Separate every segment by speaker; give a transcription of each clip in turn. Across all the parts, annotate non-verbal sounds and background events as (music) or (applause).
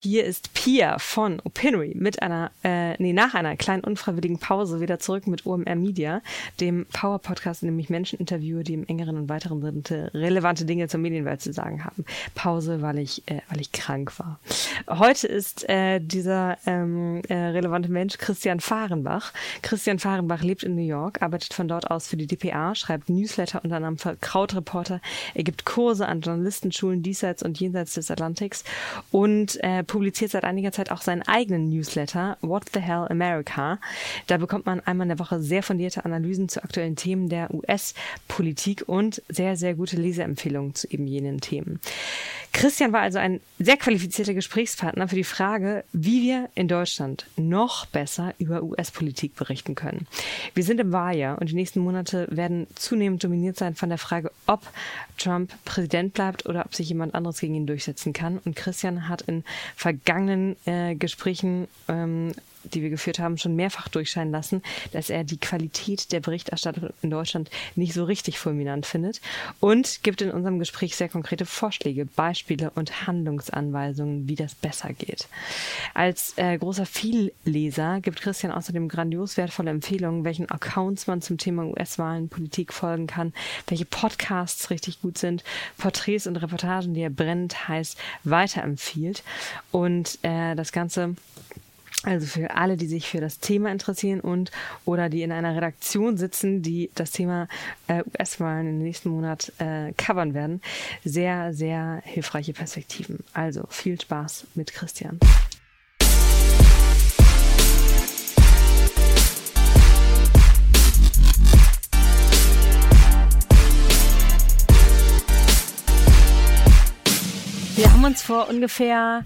Speaker 1: Hier ist Pia von Opinory mit einer, äh, nee, nach einer kleinen unfreiwilligen Pause wieder zurück mit OMR Media, dem Power-Podcast, in dem ich Menschen interviewe, die im engeren und weiteren Sinne relevante Dinge zur Medienwelt zu sagen haben. Pause, weil ich, äh, weil ich krank war. Heute ist äh, dieser ähm, äh, relevante Mensch Christian Fahrenbach. Christian Fahrenbach lebt in New York, arbeitet von dort aus für die DPA, schreibt Newsletter unter anderem für Krautreporter, er gibt Kurse an Journalistenschulen diesseits und jenseits des Atlantiks und äh, publiziert seit einiger Zeit auch seinen eigenen Newsletter, What the Hell America. Da bekommt man einmal in der Woche sehr fundierte Analysen zu aktuellen Themen der US-Politik und sehr, sehr gute Leseempfehlungen zu eben jenen Themen. Christian war also ein sehr qualifizierter Gesprächspartner für die Frage, wie wir in Deutschland noch besser über US-Politik berichten können. Wir sind im Wahljahr und die nächsten Monate werden zunehmend dominiert sein von der Frage, ob Trump Präsident bleibt oder ob sich jemand anderes gegen ihn durchsetzen kann. Und Christian hat in vergangenen äh, Gesprächen ähm, die wir geführt haben, schon mehrfach durchscheinen lassen, dass er die Qualität der Berichterstattung in Deutschland nicht so richtig fulminant findet und gibt in unserem Gespräch sehr konkrete Vorschläge, Beispiele und Handlungsanweisungen, wie das besser geht. Als äh, großer Vielleser gibt Christian außerdem grandios wertvolle Empfehlungen, welchen Accounts man zum Thema US-Wahlen, Politik folgen kann, welche Podcasts richtig gut sind, Porträts und Reportagen, die er brennend heiß weiterempfiehlt und äh, das Ganze also für alle, die sich für das Thema interessieren und oder die in einer Redaktion sitzen, die das Thema äh, US-Wahlen im nächsten Monat äh, covern werden, sehr, sehr hilfreiche Perspektiven. Also viel Spaß mit Christian. Wir haben uns vor ungefähr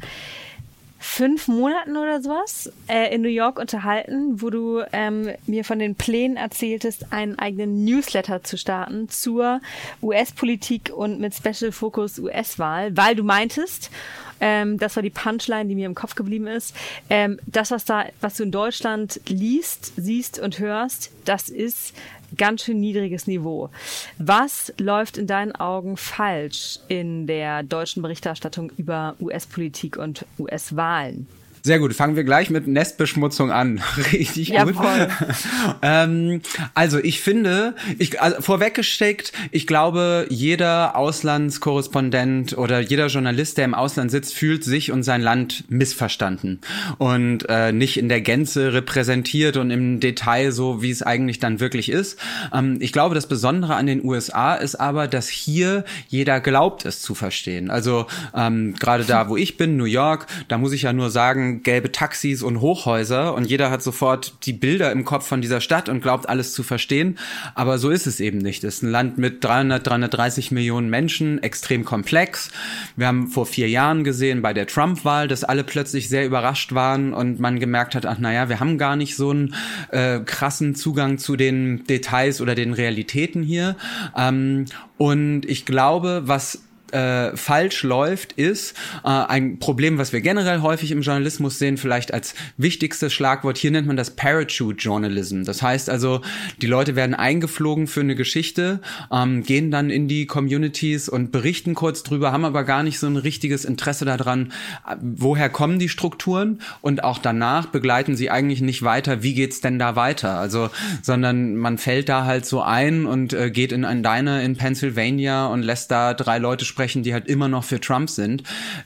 Speaker 1: fünf Monaten oder sowas äh, in New York unterhalten, wo du ähm, mir von den Plänen erzähltest, einen eigenen Newsletter zu starten zur US-Politik und mit Special Focus US-Wahl, weil du meintest, ähm, das war die Punchline, die mir im Kopf geblieben ist. Ähm, das, was da, was du in Deutschland liest, siehst und hörst, das ist ganz schön niedriges Niveau. Was läuft in deinen Augen falsch in der deutschen Berichterstattung über US-Politik und US-Wahlen?
Speaker 2: Sehr gut, fangen wir gleich mit Nestbeschmutzung an. (laughs) Richtig ja, gut. (laughs) ähm, also ich finde, ich, also vorweggesteckt, ich glaube, jeder Auslandskorrespondent oder jeder Journalist, der im Ausland sitzt, fühlt sich und sein Land missverstanden und äh, nicht in der Gänze repräsentiert und im Detail so, wie es eigentlich dann wirklich ist. Ähm, ich glaube, das Besondere an den USA ist aber, dass hier jeder glaubt, es zu verstehen. Also ähm, gerade da, wo ich bin, New York, da muss ich ja nur sagen, gelbe Taxis und Hochhäuser und jeder hat sofort die Bilder im Kopf von dieser Stadt und glaubt alles zu verstehen. Aber so ist es eben nicht. Es ist ein Land mit 300, 330 Millionen Menschen, extrem komplex. Wir haben vor vier Jahren gesehen bei der Trump-Wahl, dass alle plötzlich sehr überrascht waren und man gemerkt hat, ach naja, wir haben gar nicht so einen äh, krassen Zugang zu den Details oder den Realitäten hier. Ähm, und ich glaube, was äh, falsch läuft, ist äh, ein Problem, was wir generell häufig im Journalismus sehen, vielleicht als wichtigstes Schlagwort. Hier nennt man das Parachute Journalism. Das heißt also, die Leute werden eingeflogen für eine Geschichte, ähm, gehen dann in die Communities und berichten kurz drüber, haben aber gar nicht so ein richtiges Interesse daran, äh, woher kommen die Strukturen und auch danach begleiten sie eigentlich nicht weiter, wie geht's denn da weiter? Also, sondern man fällt da halt so ein und äh, geht in ein Diner in Pennsylvania und lässt da drei Leute sprechen sprechen, die halt immer noch für Trump sind,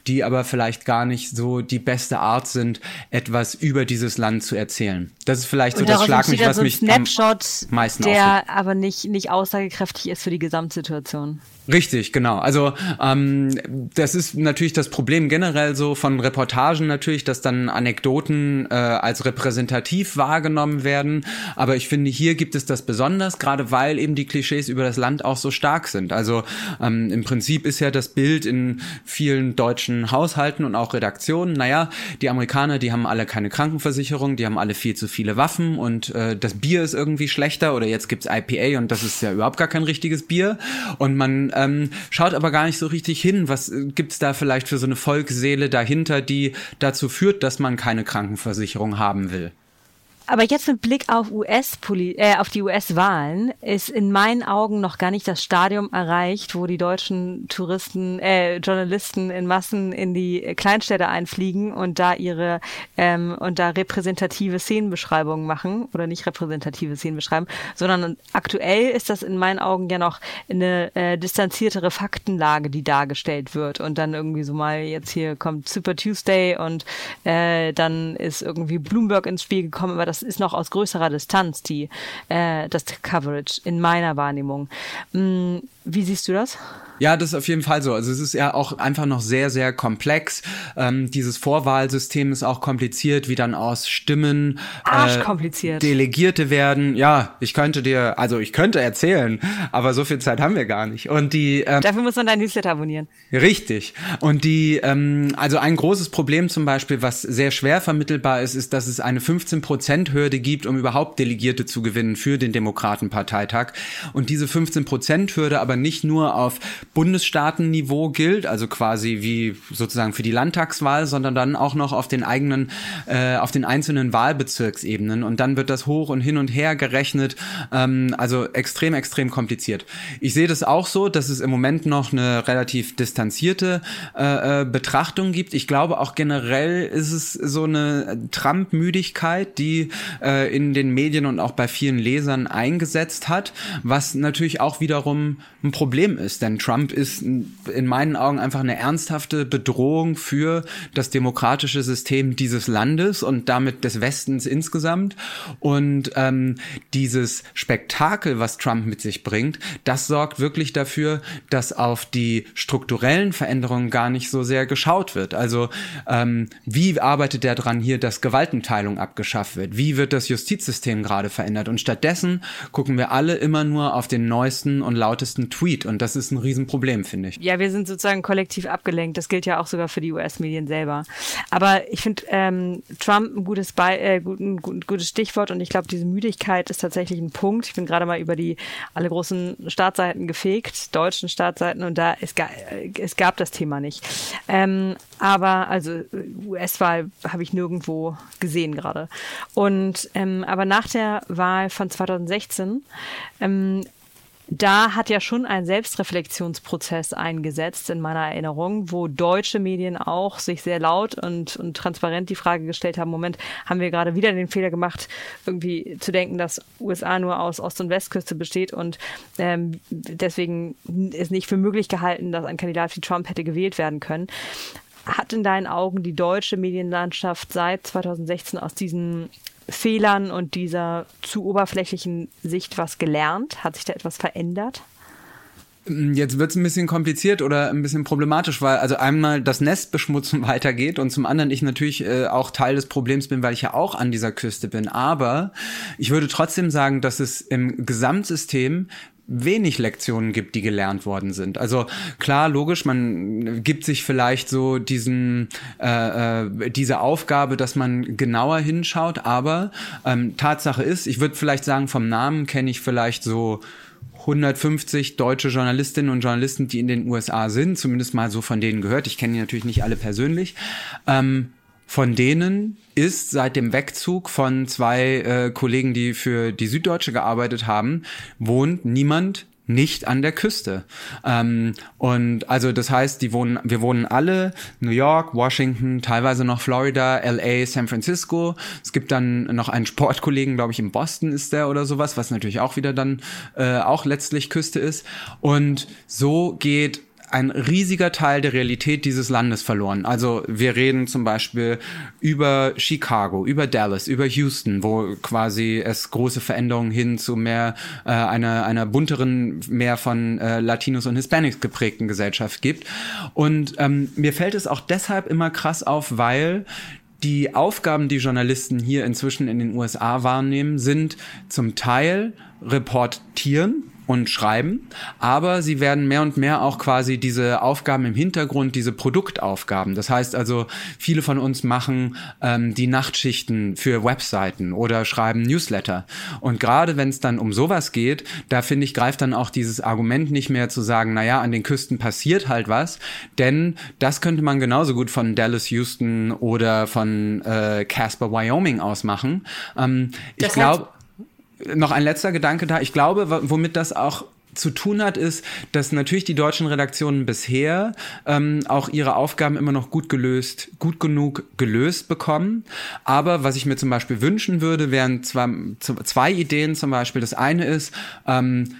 Speaker 2: die aber vielleicht gar nicht so die beste Art sind, etwas über dieses Land zu erzählen. Das ist vielleicht so das Schlag mich, was so mich
Speaker 1: Snapshot, am meisten der aufregt. aber nicht, nicht aussagekräftig ist für die Gesamtsituation.
Speaker 2: Richtig, genau. Also ähm, das ist natürlich das Problem generell so von Reportagen natürlich, dass dann Anekdoten äh, als repräsentativ wahrgenommen werden. Aber ich finde, hier gibt es das besonders, gerade weil eben die Klischees über das Land auch so stark sind. Also ähm, im Prinzip ist ja das Bild in vielen deutschen Haushalten und auch Redaktionen, naja, die Amerikaner, die haben alle keine Krankenversicherung, die haben alle viel zu viele Waffen und äh, das Bier ist irgendwie schlechter oder jetzt gibt's IPA und das ist ja überhaupt gar kein richtiges Bier. Und man ähm, schaut aber gar nicht so richtig hin, was äh, gibt's da vielleicht für so eine Volksseele dahinter, die dazu führt, dass man keine Krankenversicherung haben will.
Speaker 1: Aber jetzt mit Blick auf US äh, auf die US-Wahlen ist in meinen Augen noch gar nicht das Stadium erreicht, wo die deutschen Touristen, äh, Journalisten in Massen in die Kleinstädte einfliegen und da ihre ähm, und da repräsentative Szenenbeschreibungen machen oder nicht repräsentative Szenenbeschreiben, sondern aktuell ist das in meinen Augen ja noch eine äh, distanziertere Faktenlage, die dargestellt wird und dann irgendwie so mal jetzt hier kommt Super Tuesday und äh, dann ist irgendwie Bloomberg ins Spiel gekommen, aber das ist noch aus größerer Distanz die äh, das Coverage in meiner Wahrnehmung. Mm, wie siehst du das?
Speaker 2: Ja, das ist auf jeden Fall so. Also es ist ja auch einfach noch sehr, sehr komplex. Ähm, dieses Vorwahlsystem ist auch kompliziert, wie dann aus Stimmen
Speaker 1: äh,
Speaker 2: Delegierte werden. Ja, ich könnte dir, also ich könnte erzählen, aber so viel Zeit haben wir gar nicht. Und die
Speaker 1: ähm, dafür muss man dein Newsletter abonnieren.
Speaker 2: Richtig. Und die, ähm, also ein großes Problem zum Beispiel, was sehr schwer vermittelbar ist, ist, dass es eine 15-Prozent-Hürde gibt, um überhaupt Delegierte zu gewinnen für den Demokratenparteitag. Und diese 15-Prozent-Hürde aber nicht nur auf Bundesstaatenniveau gilt, also quasi wie sozusagen für die Landtagswahl, sondern dann auch noch auf den eigenen, äh, auf den einzelnen Wahlbezirksebenen. Und dann wird das hoch und hin und her gerechnet. Ähm, also extrem, extrem kompliziert. Ich sehe das auch so, dass es im Moment noch eine relativ distanzierte äh, äh Betrachtung gibt. Ich glaube auch generell ist es so eine Trump-Müdigkeit, die äh, in den Medien und auch bei vielen Lesern eingesetzt hat, was natürlich auch wiederum ein Problem ist, denn Trump ist in meinen Augen einfach eine ernsthafte Bedrohung für das demokratische System dieses Landes und damit des Westens insgesamt. Und ähm, dieses Spektakel, was Trump mit sich bringt, das sorgt wirklich dafür, dass auf die strukturellen Veränderungen gar nicht so sehr geschaut wird. Also ähm, wie arbeitet er dran hier, dass Gewaltenteilung abgeschafft wird? Wie wird das Justizsystem gerade verändert? Und stattdessen gucken wir alle immer nur auf den neuesten und lautesten Tweet. Und das ist ein Riesenproblem, finde ich.
Speaker 1: Ja, wir sind sozusagen kollektiv abgelenkt. Das gilt ja auch sogar für die US-Medien selber. Aber ich finde ähm, Trump ein gutes, Be äh, gut, ein gutes Stichwort und ich glaube, diese Müdigkeit ist tatsächlich ein Punkt. Ich bin gerade mal über die alle großen Startseiten gefegt, deutschen Startseiten, und da es, ga, es gab das Thema nicht. Ähm, aber also US-Wahl habe ich nirgendwo gesehen gerade. Und ähm, aber nach der Wahl von 2016 ähm, da hat ja schon ein Selbstreflexionsprozess eingesetzt in meiner Erinnerung, wo deutsche Medien auch sich sehr laut und, und transparent die Frage gestellt haben, Moment, haben wir gerade wieder den Fehler gemacht, irgendwie zu denken, dass USA nur aus Ost- und Westküste besteht und ähm, deswegen ist nicht für möglich gehalten, dass ein Kandidat wie Trump hätte gewählt werden können. Hat in deinen Augen die deutsche Medienlandschaft seit 2016 aus diesen Fehlern und dieser zu oberflächlichen Sicht was gelernt? Hat sich da etwas verändert?
Speaker 2: Jetzt wird es ein bisschen kompliziert oder ein bisschen problematisch, weil also einmal das Nestbeschmutzen (laughs) weitergeht und zum anderen ich natürlich äh, auch Teil des Problems bin, weil ich ja auch an dieser Küste bin. Aber ich würde trotzdem sagen, dass es im Gesamtsystem wenig Lektionen gibt, die gelernt worden sind. Also klar, logisch, man gibt sich vielleicht so diesen äh, äh, diese Aufgabe, dass man genauer hinschaut, aber ähm, Tatsache ist, ich würde vielleicht sagen, vom Namen kenne ich vielleicht so 150 deutsche Journalistinnen und Journalisten, die in den USA sind, zumindest mal so von denen gehört. Ich kenne die natürlich nicht alle persönlich. Ähm, von denen ist seit dem Wegzug von zwei äh, Kollegen, die für die Süddeutsche gearbeitet haben, wohnt niemand nicht an der Küste. Ähm, und also das heißt, die wohnen, wir wohnen alle New York, Washington, teilweise noch Florida, LA, San Francisco. Es gibt dann noch einen Sportkollegen, glaube ich, in Boston ist der oder sowas, was natürlich auch wieder dann äh, auch letztlich Küste ist. Und so geht ein riesiger Teil der Realität dieses Landes verloren. Also wir reden zum Beispiel über Chicago, über Dallas, über Houston, wo quasi es große Veränderungen hin zu mehr äh, einer, einer bunteren, mehr von äh, Latinos und Hispanics geprägten Gesellschaft gibt. Und ähm, mir fällt es auch deshalb immer krass auf, weil die Aufgaben, die Journalisten hier inzwischen in den USA wahrnehmen, sind zum Teil reportieren, und schreiben, aber sie werden mehr und mehr auch quasi diese Aufgaben im Hintergrund, diese Produktaufgaben. Das heißt also, viele von uns machen ähm, die Nachtschichten für Webseiten oder schreiben Newsletter. Und gerade wenn es dann um sowas geht, da finde ich, greift dann auch dieses Argument nicht mehr zu sagen, naja, an den Küsten passiert halt was, denn das könnte man genauso gut von Dallas, Houston oder von äh, Casper, Wyoming aus machen. Ähm, ich glaube, noch ein letzter Gedanke da. Ich glaube, womit das auch zu tun hat, ist, dass natürlich die deutschen Redaktionen bisher ähm, auch ihre Aufgaben immer noch gut gelöst, gut genug gelöst bekommen. Aber was ich mir zum Beispiel wünschen würde, wären zwei, zwei Ideen zum Beispiel. Das eine ist, ähm,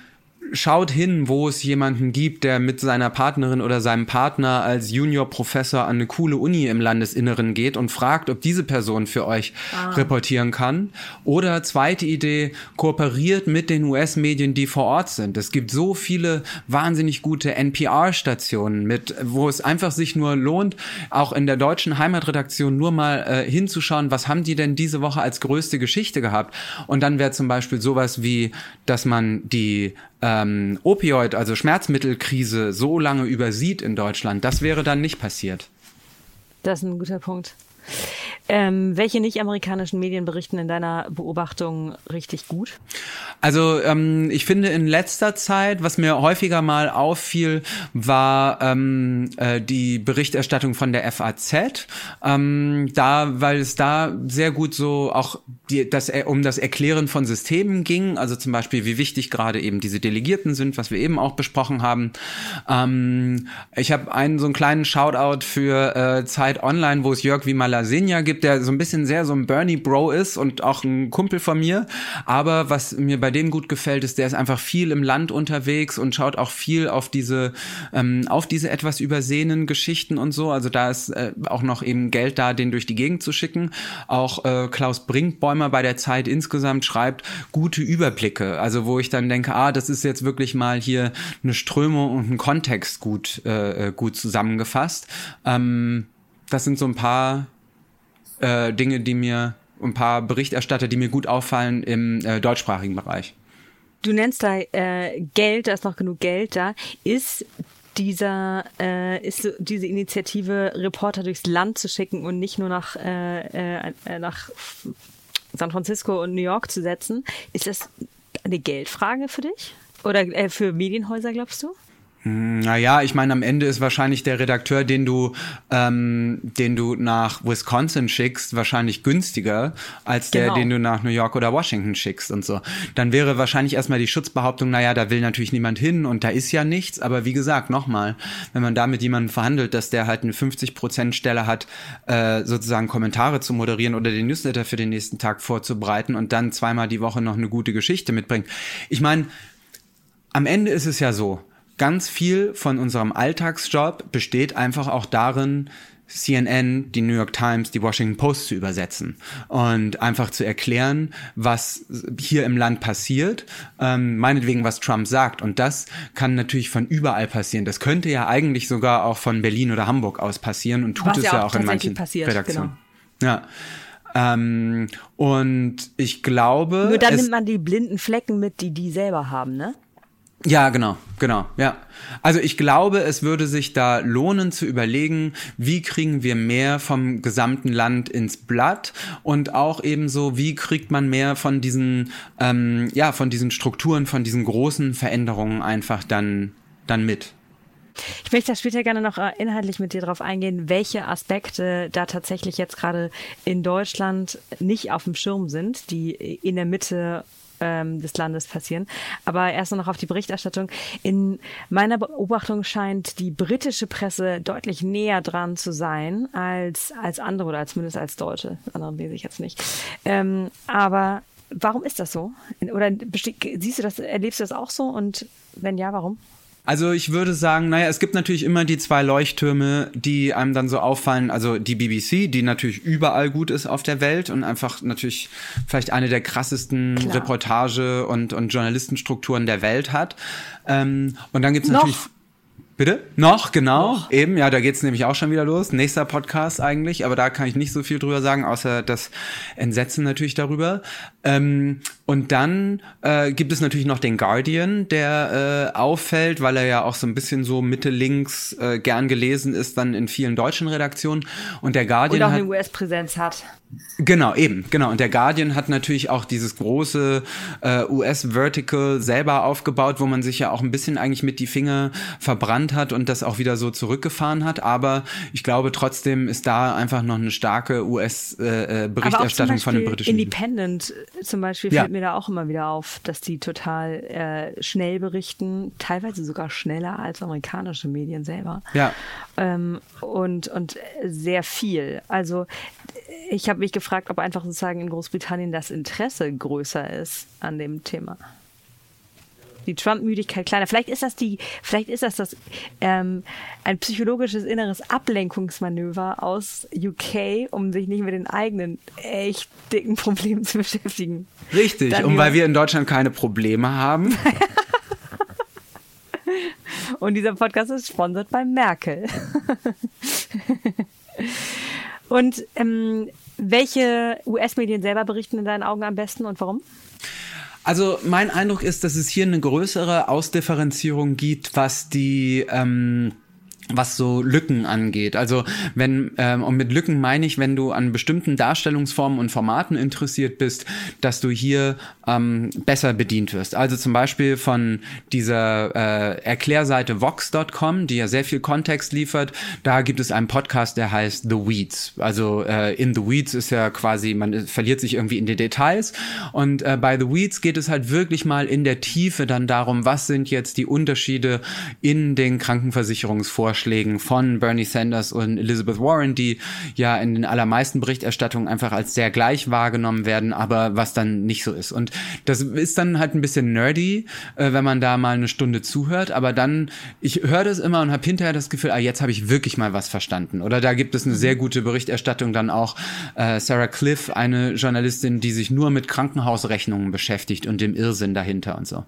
Speaker 2: schaut hin, wo es jemanden gibt, der mit seiner Partnerin oder seinem Partner als Juniorprofessor an eine coole Uni im Landesinneren geht und fragt, ob diese Person für euch ah. reportieren kann. Oder zweite Idee, kooperiert mit den US-Medien, die vor Ort sind. Es gibt so viele wahnsinnig gute NPR-Stationen mit, wo es einfach sich nur lohnt, auch in der deutschen Heimatredaktion nur mal äh, hinzuschauen, was haben die denn diese Woche als größte Geschichte gehabt? Und dann wäre zum Beispiel sowas wie, dass man die ähm, Opioid, also Schmerzmittelkrise, so lange übersieht in Deutschland, das wäre dann nicht passiert.
Speaker 1: Das ist ein guter Punkt. Ähm, welche nicht-amerikanischen Medien berichten in deiner Beobachtung richtig gut?
Speaker 2: Also ähm, ich finde in letzter Zeit, was mir häufiger mal auffiel, war ähm, äh, die Berichterstattung von der FAZ. Ähm, da, weil es da sehr gut so auch die, das, um das Erklären von Systemen ging, also zum Beispiel, wie wichtig gerade eben diese Delegierten sind, was wir eben auch besprochen haben. Ähm, ich habe einen so einen kleinen Shoutout für äh, Zeit Online, wo es Jörg wie Malasinha gibt, der so ein bisschen sehr so ein Bernie Bro ist und auch ein Kumpel von mir. Aber was mir bei dem gut gefällt, ist, der ist einfach viel im Land unterwegs und schaut auch viel auf diese, ähm, auf diese etwas übersehenen Geschichten und so. Also da ist äh, auch noch eben Geld da, den durch die Gegend zu schicken. Auch äh, Klaus Brinkbäumer bei der Zeit insgesamt schreibt gute Überblicke. Also wo ich dann denke, ah, das ist jetzt wirklich mal hier eine Strömung und ein Kontext gut, äh, äh gut zusammengefasst. Ähm, das sind so ein paar äh, Dinge, die mir, ein paar Berichterstatter, die mir gut auffallen im äh, deutschsprachigen Bereich.
Speaker 1: Du nennst da äh, Geld, da ist noch genug Geld da. Ist dieser äh, ist diese Initiative Reporter durchs Land zu schicken und nicht nur nach äh, äh, äh nach San Francisco und New York zu setzen, ist das eine Geldfrage für dich oder äh, für Medienhäuser glaubst du?
Speaker 2: Hm, naja, ich meine, am Ende ist wahrscheinlich der Redakteur, den du, ähm, den du nach Wisconsin schickst, wahrscheinlich günstiger als der, genau. den du nach New York oder Washington schickst und so. Dann wäre wahrscheinlich erstmal die Schutzbehauptung, naja, da will natürlich niemand hin und da ist ja nichts. Aber wie gesagt, nochmal, wenn man da mit jemandem verhandelt, dass der halt eine 50%-Stelle hat, äh, sozusagen Kommentare zu moderieren oder den Newsletter für den nächsten Tag vorzubereiten und dann zweimal die Woche noch eine gute Geschichte mitbringt. Ich meine, am Ende ist es ja so, ganz viel von unserem Alltagsjob besteht einfach auch darin, CNN, die New York Times, die Washington Post zu übersetzen und einfach zu erklären, was hier im Land passiert, ähm, meinetwegen, was Trump sagt. Und das kann natürlich von überall passieren. Das könnte ja eigentlich sogar auch von Berlin oder Hamburg aus passieren und tut was es ja auch, auch in manchen passiert, Redaktionen. Genau. Ja. Ähm, und ich glaube.
Speaker 1: Nur dann nimmt man die blinden Flecken mit, die die selber haben, ne?
Speaker 2: Ja, genau, genau, ja. Also ich glaube, es würde sich da lohnen zu überlegen, wie kriegen wir mehr vom gesamten Land ins Blatt und auch ebenso, wie kriegt man mehr von diesen, ähm, ja, von diesen Strukturen, von diesen großen Veränderungen einfach dann, dann mit.
Speaker 1: Ich möchte da später gerne noch äh, inhaltlich mit dir darauf eingehen, welche Aspekte da tatsächlich jetzt gerade in Deutschland nicht auf dem Schirm sind, die in der Mitte ähm, des Landes passieren. Aber erst noch auf die Berichterstattung. In meiner Beobachtung scheint die britische Presse deutlich näher dran zu sein als, als andere oder zumindest als Deutsche. Anderen lese ich jetzt nicht. Ähm, aber warum ist das so? Oder siehst du das, erlebst du das auch so? Und wenn ja, warum?
Speaker 2: Also ich würde sagen, naja, es gibt natürlich immer die zwei Leuchttürme, die einem dann so auffallen. Also die BBC, die natürlich überall gut ist auf der Welt und einfach natürlich vielleicht eine der krassesten Klar. Reportage- und, und Journalistenstrukturen der Welt hat. Ähm, und dann gibt's natürlich Bitte? Noch, genau. Noch. Eben, ja, da geht's nämlich auch schon wieder los. Nächster Podcast eigentlich, aber da kann ich nicht so viel drüber sagen, außer das Entsetzen natürlich darüber. Ähm, und dann äh, gibt es natürlich noch den Guardian, der äh, auffällt, weil er ja auch so ein bisschen so Mitte links äh, gern gelesen ist, dann in vielen deutschen Redaktionen. Und der Guardian
Speaker 1: und auch eine US-Präsenz hat.
Speaker 2: Genau, eben, genau. Und der Guardian hat natürlich auch dieses große äh, US-Vertical selber aufgebaut, wo man sich ja auch ein bisschen eigentlich mit die Finger verbrannt hat und das auch wieder so zurückgefahren hat. Aber ich glaube trotzdem ist da einfach noch eine starke US-Berichterstattung äh, äh von den britischen.
Speaker 1: Independent zum Beispiel ja. fällt mir da auch immer wieder auf, dass die total äh, schnell berichten, teilweise sogar schneller als amerikanische Medien selber.
Speaker 2: Ja.
Speaker 1: Ähm, und, und sehr viel. Also ich habe mich gefragt, ob einfach sozusagen in Großbritannien das Interesse größer ist an dem Thema. Die Trump-Müdigkeit kleiner. Vielleicht ist das die, vielleicht ist das das ähm, ein psychologisches inneres Ablenkungsmanöver aus UK, um sich nicht mit den eigenen echt dicken Problemen zu beschäftigen.
Speaker 2: Richtig, Dann und weil wir in Deutschland keine Probleme haben. (laughs)
Speaker 1: und dieser Podcast ist sponsert bei Merkel. (laughs) Und ähm, welche US-Medien selber berichten in deinen Augen am besten und warum?
Speaker 2: Also mein Eindruck ist, dass es hier eine größere Ausdifferenzierung gibt, was die ähm, was so Lücken angeht. Also wenn, ähm, und mit Lücken meine ich, wenn du an bestimmten Darstellungsformen und Formaten interessiert bist, dass du hier ähm, besser bedient wirst. Also zum Beispiel von dieser äh, Erklärseite Vox.com, die ja sehr viel Kontext liefert, da gibt es einen Podcast, der heißt The Weeds. Also äh, in The Weeds ist ja quasi, man verliert sich irgendwie in die Details und äh, bei The Weeds geht es halt wirklich mal in der Tiefe dann darum, was sind jetzt die Unterschiede in den Krankenversicherungsvorschlägen Vorschlägen von Bernie Sanders und Elizabeth Warren, die ja in den allermeisten Berichterstattungen einfach als sehr gleich wahrgenommen werden, aber was dann nicht so ist. Und das ist dann halt ein bisschen nerdy, äh, wenn man da mal eine Stunde zuhört, aber dann, ich höre das immer und habe hinterher das Gefühl, ah, jetzt habe ich wirklich mal was verstanden. Oder da gibt es eine sehr gute Berichterstattung dann auch äh, Sarah Cliff, eine Journalistin, die sich nur mit Krankenhausrechnungen beschäftigt und dem Irrsinn dahinter und so.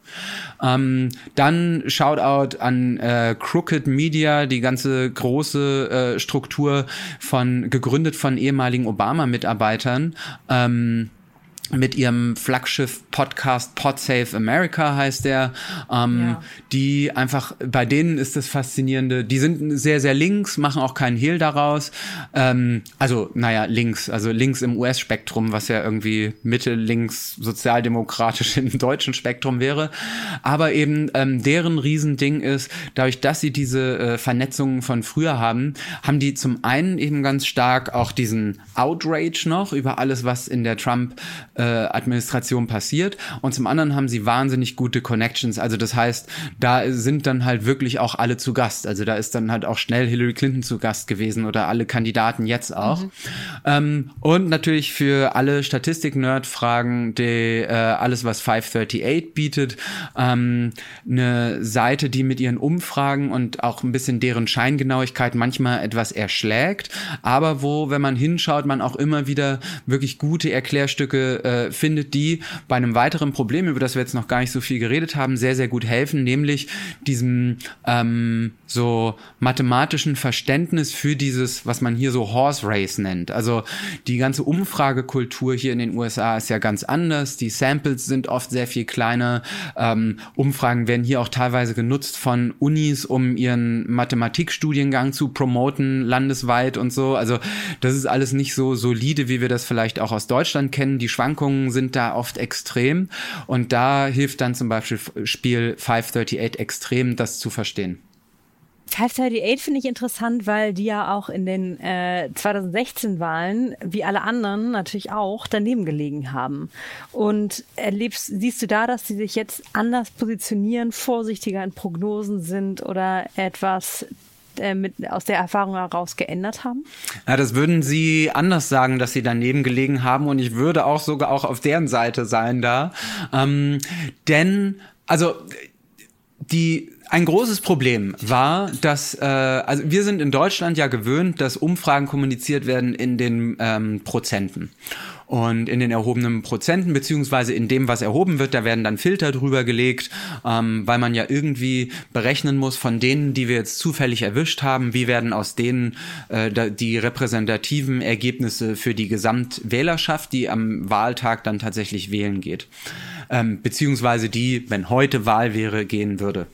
Speaker 2: Ähm, dann Shoutout an äh, Crooked Media, die die ganze große äh, Struktur von gegründet von ehemaligen Obama-Mitarbeitern. Ähm, mit ihrem Flaggschiff-Podcast Pod Save America heißt der, ähm, ja. die einfach, bei denen ist das Faszinierende, die sind sehr, sehr links, machen auch keinen Hehl daraus, ähm, also, naja, links, also links im US-Spektrum, was ja irgendwie Mitte-links sozialdemokratisch im deutschen Spektrum wäre, aber eben ähm, deren Riesending ist, dadurch, dass sie diese äh, Vernetzungen von früher haben, haben die zum einen eben ganz stark auch diesen Outrage noch über alles, was in der Trump äh, Administration passiert. Und zum anderen haben sie wahnsinnig gute Connections. Also das heißt, da sind dann halt wirklich auch alle zu Gast. Also da ist dann halt auch schnell Hillary Clinton zu Gast gewesen oder alle Kandidaten jetzt auch. Mhm. Ähm, und natürlich für alle Statistik-Nerd-Fragen, die äh, alles, was 538 bietet, ähm, eine Seite, die mit ihren Umfragen und auch ein bisschen deren Scheingenauigkeit manchmal etwas erschlägt, aber wo, wenn man hinschaut, man auch immer wieder wirklich gute Erklärstücke äh, findet, die bei einem weiteren Problem, über das wir jetzt noch gar nicht so viel geredet haben, sehr, sehr gut helfen, nämlich diesem ähm, so mathematischen Verständnis für dieses, was man hier so Horse Race nennt. Also die ganze Umfragekultur hier in den USA ist ja ganz anders. Die Samples sind oft sehr viel kleiner. Ähm, Umfragen werden hier auch teilweise genutzt von Unis, um ihren Mathematikstudiengang zu promoten, landesweit und so. Also das ist alles nicht so solide, wie wir das vielleicht auch aus Deutschland kennen. Die Schwankungen Schwankungen sind da oft extrem und da hilft dann zum Beispiel Spiel 538 extrem, das zu verstehen.
Speaker 1: 538 finde ich interessant, weil die ja auch in den äh, 2016 Wahlen, wie alle anderen natürlich auch, daneben gelegen haben. Und erlebst, siehst du da, dass sie sich jetzt anders positionieren, vorsichtiger in Prognosen sind oder etwas äh, mit, aus der Erfahrung heraus geändert haben?
Speaker 2: Ja, das würden Sie anders sagen, dass Sie daneben gelegen haben und ich würde auch sogar auch auf deren Seite sein da. Ähm, denn, also die ein großes Problem war, dass äh, also wir sind in Deutschland ja gewöhnt, dass Umfragen kommuniziert werden in den ähm, Prozenten. Und in den erhobenen Prozenten, beziehungsweise in dem, was erhoben wird, da werden dann Filter drüber gelegt, ähm, weil man ja irgendwie berechnen muss, von denen, die wir jetzt zufällig erwischt haben, wie werden aus denen äh, die repräsentativen Ergebnisse für die Gesamtwählerschaft, die am Wahltag dann tatsächlich wählen geht. Ähm, beziehungsweise die, wenn heute Wahl wäre, gehen würde.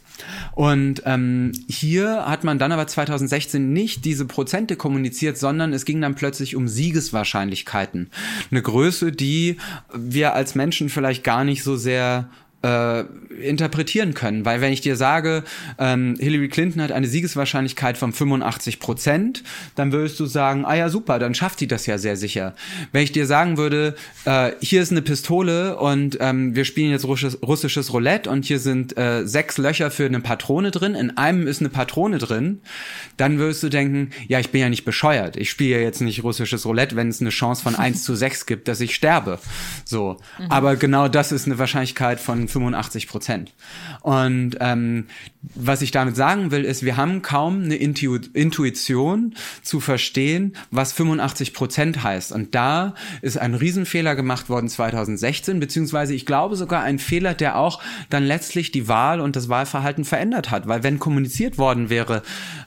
Speaker 2: Und ähm, hier hat man dann aber 2016 nicht diese Prozente kommuniziert, sondern es ging dann plötzlich um Siegeswahrscheinlichkeiten. Eine Größe, die wir als Menschen vielleicht gar nicht so sehr äh, interpretieren können. Weil wenn ich dir sage, ähm, Hillary Clinton hat eine Siegeswahrscheinlichkeit von 85 Prozent, dann würdest du sagen, ah ja, super, dann schafft sie das ja sehr sicher. Wenn ich dir sagen würde, äh, hier ist eine Pistole und ähm, wir spielen jetzt russisches, russisches Roulette und hier sind äh, sechs Löcher für eine Patrone drin, in einem ist eine Patrone drin, dann würdest du denken, ja, ich bin ja nicht bescheuert. Ich spiele ja jetzt nicht russisches Roulette, wenn es eine Chance von 1 (laughs) zu 6 gibt, dass ich sterbe. So. Mhm. Aber genau das ist eine Wahrscheinlichkeit von 85 Prozent. Und ähm, was ich damit sagen will, ist, wir haben kaum eine Intu Intuition zu verstehen, was 85 Prozent heißt. Und da ist ein Riesenfehler gemacht worden 2016, beziehungsweise ich glaube sogar ein Fehler, der auch dann letztlich die Wahl und das Wahlverhalten verändert hat. Weil wenn kommuniziert worden wäre,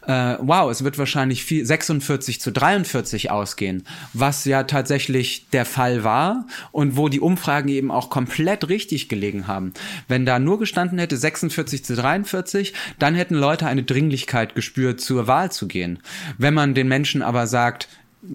Speaker 2: äh, wow, es wird wahrscheinlich viel, 46 zu 43 ausgehen, was ja tatsächlich der Fall war und wo die Umfragen eben auch komplett richtig gelegen haben. Wenn da nur gestanden hätte 46 zu 43, dann hätten Leute eine Dringlichkeit gespürt, zur Wahl zu gehen. Wenn man den Menschen aber sagt,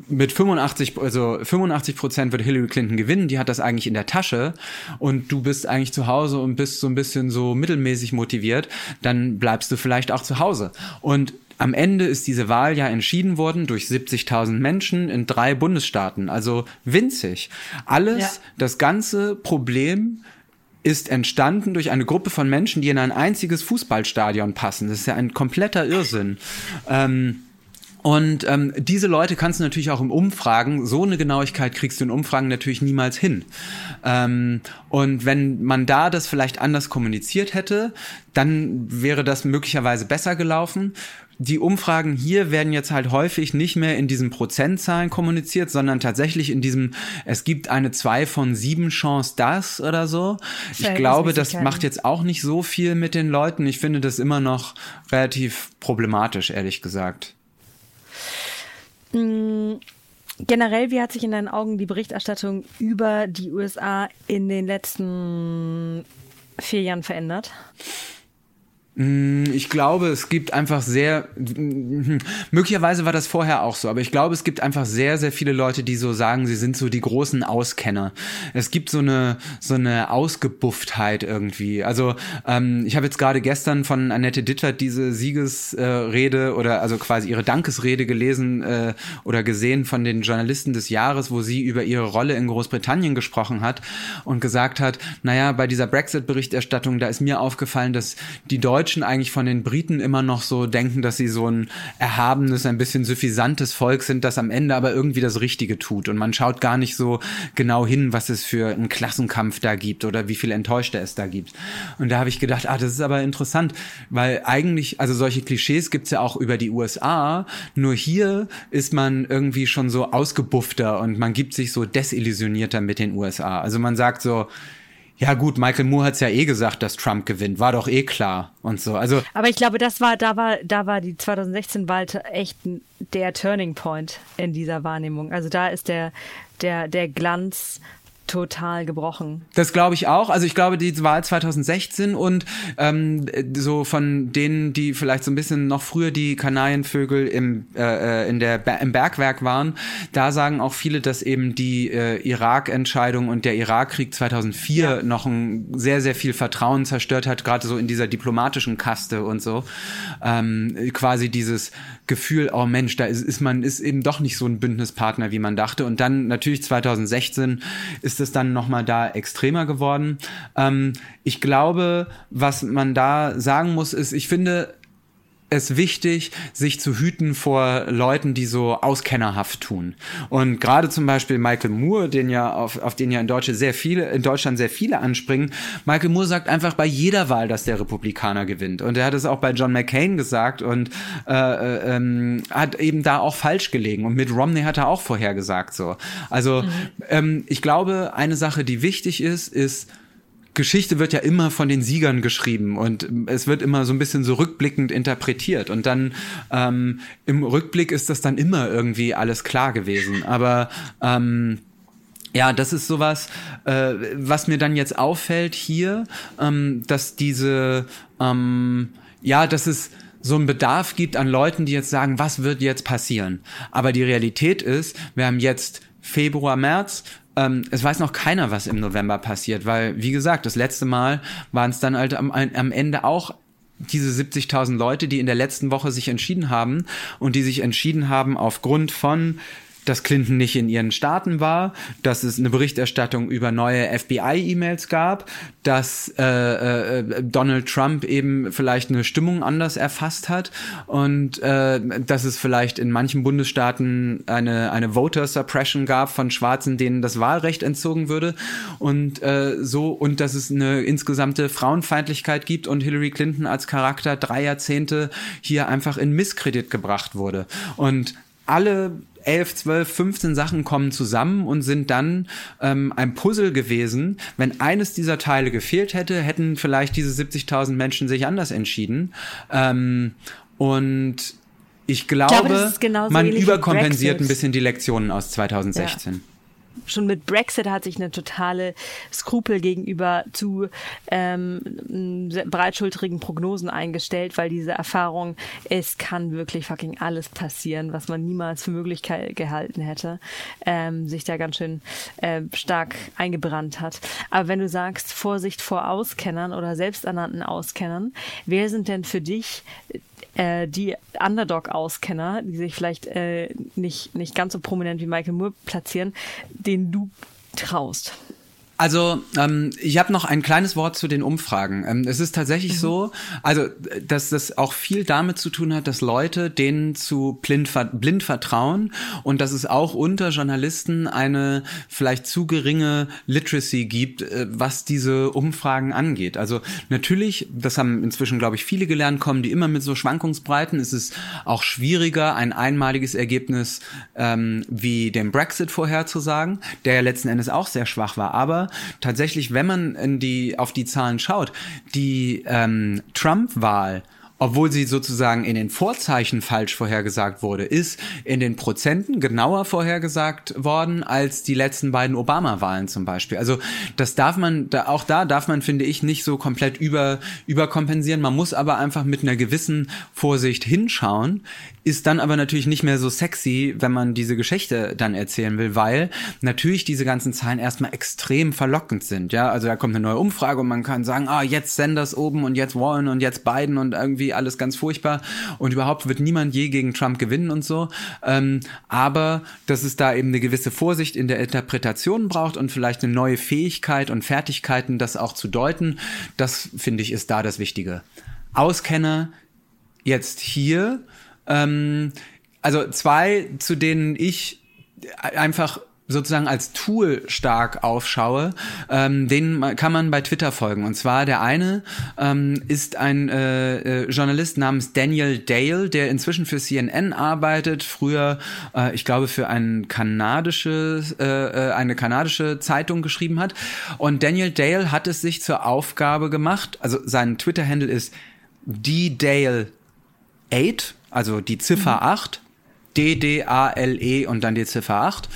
Speaker 2: mit 85, also 85 Prozent wird Hillary Clinton gewinnen, die hat das eigentlich in der Tasche und du bist eigentlich zu Hause und bist so ein bisschen so mittelmäßig motiviert, dann bleibst du vielleicht auch zu Hause. Und am Ende ist diese Wahl ja entschieden worden durch 70.000 Menschen in drei Bundesstaaten, also winzig. Alles, ja. das ganze Problem ist entstanden durch eine Gruppe von Menschen, die in ein einziges Fußballstadion passen. Das ist ja ein kompletter Irrsinn. Ähm, und ähm, diese Leute kannst du natürlich auch im Umfragen, so eine Genauigkeit kriegst du in Umfragen natürlich niemals hin. Ähm, und wenn man da das vielleicht anders kommuniziert hätte, dann wäre das möglicherweise besser gelaufen die Umfragen hier werden jetzt halt häufig nicht mehr in diesen Prozentzahlen kommuniziert, sondern tatsächlich in diesem, es gibt eine zwei von sieben Chance das oder so. Ich glaube, das macht jetzt auch nicht so viel mit den Leuten. Ich finde das immer noch relativ problematisch, ehrlich gesagt.
Speaker 1: Mm, generell, wie hat sich in deinen Augen die Berichterstattung über die USA in den letzten vier Jahren verändert?
Speaker 2: Mm, ich glaube, es gibt einfach sehr, möglicherweise war das vorher auch so, aber ich glaube, es gibt einfach sehr, sehr viele Leute, die so sagen, sie sind so die großen Auskenner. Es gibt so eine, so eine Ausgebufftheit irgendwie. Also ähm, ich habe jetzt gerade gestern von Annette Dittert diese Siegesrede äh, oder also quasi ihre Dankesrede gelesen äh, oder gesehen von den Journalisten des Jahres, wo sie über ihre Rolle in Großbritannien gesprochen hat und gesagt hat, naja, bei dieser Brexit-Berichterstattung, da ist mir aufgefallen, dass die Deutschen Deutschen eigentlich von den Briten immer noch so denken, dass sie so ein erhabenes, ein bisschen suffisantes Volk sind, das am Ende aber irgendwie das Richtige tut. Und man schaut gar nicht so genau hin, was es für einen Klassenkampf da gibt oder wie viel Enttäuschte es da gibt. Und da habe ich gedacht, ah, das ist aber interessant, weil eigentlich, also solche Klischees gibt's ja auch über die USA, nur hier ist man irgendwie schon so ausgebuffter und man gibt sich so desillusionierter mit den USA. Also man sagt so, ja gut, Michael Moore hat es ja eh gesagt, dass Trump gewinnt, war doch eh klar und so. Also
Speaker 1: aber ich glaube, das war, da war, da war die 2016-Wahl echt der Turning Point in dieser Wahrnehmung. Also da ist der, der, der Glanz total gebrochen.
Speaker 2: Das glaube ich auch. Also ich glaube, die Wahl 2016 und ähm, so von denen, die vielleicht so ein bisschen noch früher die Kanarienvögel im, äh, in der, im Bergwerk waren, da sagen auch viele, dass eben die äh, Irak-Entscheidung und der Irakkrieg 2004 ja. noch ein sehr, sehr viel Vertrauen zerstört hat, gerade so in dieser diplomatischen Kaste und so. Ähm, quasi dieses Gefühl, oh Mensch, da ist, ist man ist eben doch nicht so ein Bündnispartner, wie man dachte. Und dann natürlich 2016 ist es dann nochmal da extremer geworden. Ähm, ich glaube, was man da sagen muss, ist, ich finde, es wichtig, sich zu hüten vor Leuten, die so auskennerhaft tun. Und gerade zum Beispiel Michael Moore, den ja auf, auf den ja in Deutschland sehr viele, in Deutschland sehr viele anspringen. Michael Moore sagt einfach bei jeder Wahl, dass der Republikaner gewinnt. Und er hat es auch bei John McCain gesagt und äh, äh, ähm, hat eben da auch falsch gelegen. Und mit Romney hat er auch vorhergesagt so. Also mhm. ähm, ich glaube, eine Sache, die wichtig ist, ist Geschichte wird ja immer von den Siegern geschrieben und es wird immer so ein bisschen so rückblickend interpretiert und dann ähm, im Rückblick ist das dann immer irgendwie alles klar gewesen. Aber ähm, ja, das ist sowas, äh, was mir dann jetzt auffällt hier, ähm, dass diese, ähm, ja, dass es so einen Bedarf gibt an Leuten, die jetzt sagen, was wird jetzt passieren? Aber die Realität ist, wir haben jetzt Februar, März, ähm, es weiß noch keiner, was im November passiert, weil, wie gesagt, das letzte Mal waren es dann halt am, am Ende auch diese 70.000 Leute, die in der letzten Woche sich entschieden haben und die sich entschieden haben aufgrund von dass Clinton nicht in ihren Staaten war, dass es eine Berichterstattung über neue FBI-E-Mails gab, dass äh, äh, Donald Trump eben vielleicht eine Stimmung anders erfasst hat und äh, dass es vielleicht in manchen Bundesstaaten eine, eine Voter Suppression gab von Schwarzen, denen das Wahlrecht entzogen würde. Und äh, so und dass es eine insgesamte Frauenfeindlichkeit gibt und Hillary Clinton als Charakter drei Jahrzehnte hier einfach in Misskredit gebracht wurde. Und alle 11, 12, 15 Sachen kommen zusammen und sind dann ähm, ein Puzzle gewesen. Wenn eines dieser Teile gefehlt hätte, hätten vielleicht diese 70.000 Menschen sich anders entschieden. Ähm, und ich glaube, ich glaube man überkompensiert ein bisschen die Lektionen aus 2016. Ja
Speaker 1: schon mit Brexit hat sich eine totale Skrupel gegenüber zu ähm, breitschultrigen Prognosen eingestellt, weil diese Erfahrung, es kann wirklich fucking alles passieren, was man niemals für Möglichkeit gehalten hätte, ähm, sich da ganz schön äh, stark eingebrannt hat. Aber wenn du sagst, Vorsicht vor Auskennern oder selbsternannten Auskennern, wer sind denn für dich äh, die Underdog-Auskenner, die sich vielleicht äh, nicht, nicht ganz so prominent wie Michael Moore platzieren, denen du traust?
Speaker 2: Also ähm, ich habe noch ein kleines Wort zu den Umfragen. Ähm, es ist tatsächlich mhm. so, also dass das auch viel damit zu tun hat, dass Leute denen zu blind, blind vertrauen und dass es auch unter Journalisten eine vielleicht zu geringe Literacy gibt, äh, was diese Umfragen angeht. Also natürlich, das haben inzwischen glaube ich viele gelernt, kommen die immer mit so Schwankungsbreiten. Es ist auch schwieriger, ein einmaliges Ergebnis ähm, wie den Brexit vorherzusagen, der ja letzten Endes auch sehr schwach war. Aber tatsächlich, wenn man in die, auf die Zahlen schaut, die ähm, Trump-Wahl obwohl sie sozusagen in den Vorzeichen falsch vorhergesagt wurde, ist in den Prozenten genauer vorhergesagt worden als die letzten beiden Obama-Wahlen zum Beispiel. Also das darf man, auch da darf man, finde ich, nicht so komplett über, überkompensieren. Man muss aber einfach mit einer gewissen Vorsicht hinschauen, ist dann aber natürlich nicht mehr so sexy, wenn man diese Geschichte dann erzählen will, weil natürlich diese ganzen Zahlen erstmal extrem verlockend sind. Ja, also da kommt eine neue Umfrage und man kann sagen, ah, jetzt Sanders oben und jetzt Warren und jetzt Biden und irgendwie alles ganz furchtbar und überhaupt wird niemand je gegen Trump gewinnen und so. Ähm, aber dass es da eben eine gewisse Vorsicht in der Interpretation braucht und vielleicht eine neue Fähigkeit und Fertigkeiten, das auch zu deuten, das finde ich ist da das Wichtige. Auskenner jetzt hier, ähm, also zwei, zu denen ich einfach sozusagen als Tool stark aufschaue, ähm, den kann man bei Twitter folgen. Und zwar der eine ähm, ist ein äh, äh, Journalist namens Daniel Dale, der inzwischen für CNN arbeitet, früher, äh, ich glaube, für ein kanadisches, äh, äh, eine kanadische Zeitung geschrieben hat. Und Daniel Dale hat es sich zur Aufgabe gemacht, also sein Twitter-Handle ist ddale 8, also die Ziffer mhm. 8, D-D-A-L-E und dann die Ziffer 8.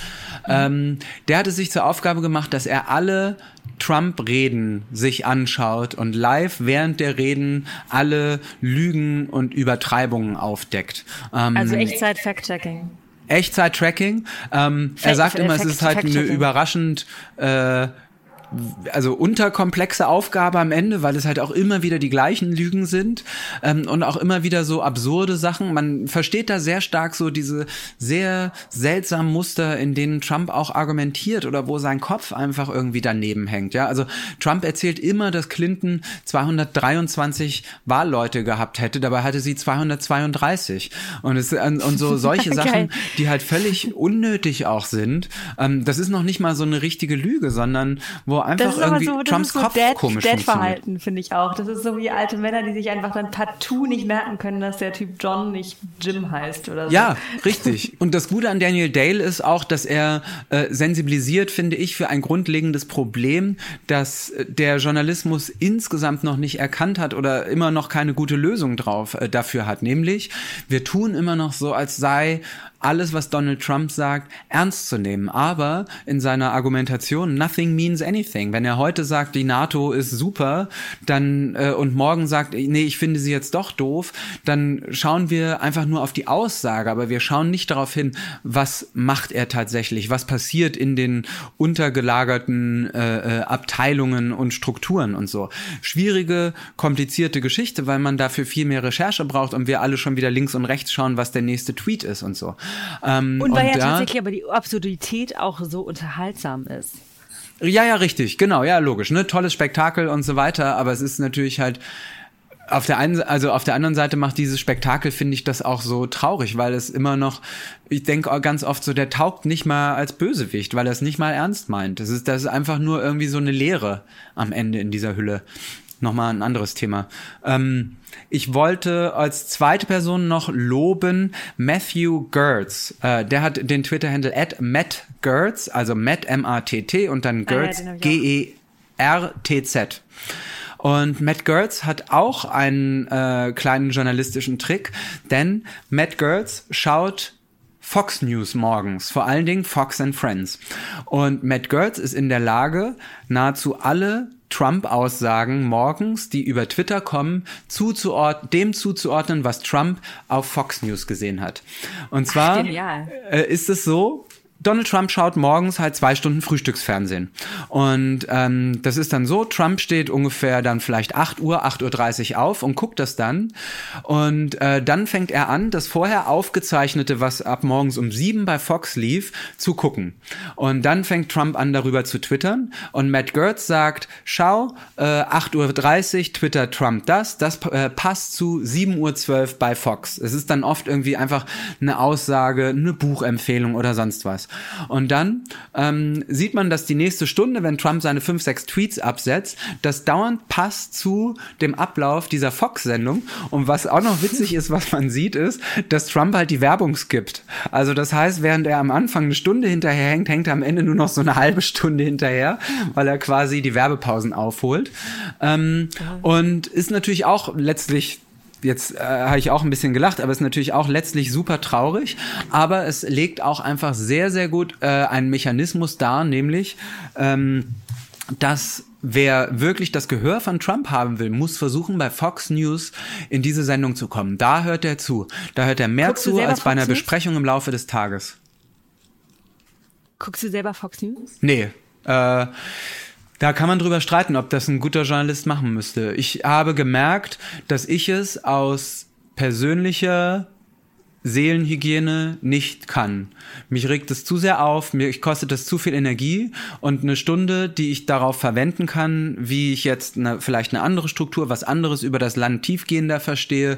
Speaker 2: Ähm, der hatte sich zur Aufgabe gemacht, dass er alle Trump-Reden sich anschaut und live während der Reden alle Lügen und Übertreibungen aufdeckt.
Speaker 1: Ähm, also Echtzeit-Fact-Checking.
Speaker 2: Echtzeit-Tracking. Ähm, er sagt immer, es ist halt eine überraschend äh, also unterkomplexe Aufgabe am Ende, weil es halt auch immer wieder die gleichen Lügen sind ähm, und auch immer wieder so absurde Sachen. Man versteht da sehr stark so diese sehr seltsamen Muster, in denen Trump auch argumentiert oder wo sein Kopf einfach irgendwie daneben hängt. Ja, also Trump erzählt immer, dass Clinton 223 Wahlleute gehabt hätte, dabei hatte sie 232 und es und so (laughs) solche Sachen, die halt völlig unnötig auch sind. Ähm, das ist noch nicht mal so eine richtige Lüge, sondern wo einfach irgendwie so, Trumps so Kopf Dad, komisch Dad
Speaker 1: Verhalten finde ich auch. Das ist so wie alte Männer, die sich einfach dann partout nicht merken können, dass der Typ John nicht Jim heißt oder so.
Speaker 2: Ja, richtig. Und das Gute an Daniel Dale ist auch, dass er äh, sensibilisiert, finde ich, für ein grundlegendes Problem, dass äh, der Journalismus insgesamt noch nicht erkannt hat oder immer noch keine gute Lösung drauf äh, dafür hat. Nämlich, wir tun immer noch so, als sei alles, was Donald Trump sagt, ernst zu nehmen. Aber in seiner Argumentation, nothing means anything. Wenn er heute sagt, die NATO ist super, dann äh, und morgen sagt, nee, ich finde sie jetzt doch doof, dann schauen wir einfach nur auf die Aussage, aber wir schauen nicht darauf hin, was macht er tatsächlich, was passiert in den untergelagerten äh, äh, Abteilungen und Strukturen und so. Schwierige, komplizierte Geschichte, weil man dafür viel mehr Recherche braucht und wir alle schon wieder links und rechts schauen, was der nächste Tweet ist und so.
Speaker 1: Ähm, und weil und ja tatsächlich aber die Absurdität auch so unterhaltsam ist.
Speaker 2: Ja, ja, richtig, genau, ja, logisch, ne, tolles Spektakel und so weiter, aber es ist natürlich halt auf der einen, also auf der anderen Seite macht dieses Spektakel, finde ich, das auch so traurig, weil es immer noch, ich denke ganz oft so, der taugt nicht mal als Bösewicht, weil er es nicht mal ernst meint. Das ist, das ist einfach nur irgendwie so eine Leere am Ende in dieser Hülle. Nochmal ein anderes Thema. Ähm, ich wollte als zweite Person noch loben Matthew Gertz. Äh, der hat den Twitter-Handle at Matt Gertz, also Matt M-A-T-T und dann Gertz ah, ja, G-E-R-T-Z. Und Matt Gertz hat auch einen äh, kleinen journalistischen Trick, denn Matt Gertz schaut Fox News morgens, vor allen Dingen Fox and Friends. Und Matt Gertz ist in der Lage, nahezu alle Trump-Aussagen morgens, die über Twitter kommen, zuzuord dem zuzuordnen, was Trump auf Fox News gesehen hat. Und zwar Ach, äh, ist es so, Donald Trump schaut morgens halt zwei Stunden Frühstücksfernsehen. Und ähm, das ist dann so, Trump steht ungefähr dann vielleicht 8 Uhr, 8.30 Uhr auf und guckt das dann. Und äh, dann fängt er an, das vorher aufgezeichnete, was ab morgens um sieben bei Fox lief, zu gucken. Und dann fängt Trump an, darüber zu twittern. Und Matt Gertz sagt, schau, äh, 8.30 Uhr twittert Trump das, das äh, passt zu 7.12 Uhr bei Fox. Es ist dann oft irgendwie einfach eine Aussage, eine Buchempfehlung oder sonst was. Und dann ähm, sieht man, dass die nächste Stunde, wenn Trump seine fünf, sechs Tweets absetzt, das dauernd passt zu dem Ablauf dieser Fox-Sendung. Und was auch noch witzig ist, was man sieht, ist, dass Trump halt die Werbung skippt. Also das heißt, während er am Anfang eine Stunde hinterher hängt, hängt er am Ende nur noch so eine halbe Stunde hinterher, weil er quasi die Werbepausen aufholt. Ähm, und ist natürlich auch letztlich jetzt äh, habe ich auch ein bisschen gelacht, aber es ist natürlich auch letztlich super traurig. Aber es legt auch einfach sehr, sehr gut äh, einen Mechanismus dar, nämlich, ähm, dass wer wirklich das Gehör von Trump haben will, muss versuchen, bei Fox News in diese Sendung zu kommen. Da hört er zu. Da hört er mehr Guckst zu als bei einer News? Besprechung im Laufe des Tages.
Speaker 1: Guckst du selber Fox News?
Speaker 2: Nee. Äh, da kann man drüber streiten, ob das ein guter Journalist machen müsste. Ich habe gemerkt, dass ich es aus persönlicher Seelenhygiene nicht kann. Mich regt es zu sehr auf, mir kostet es zu viel Energie und eine Stunde, die ich darauf verwenden kann, wie ich jetzt eine, vielleicht eine andere Struktur, was anderes über das Land tiefgehender verstehe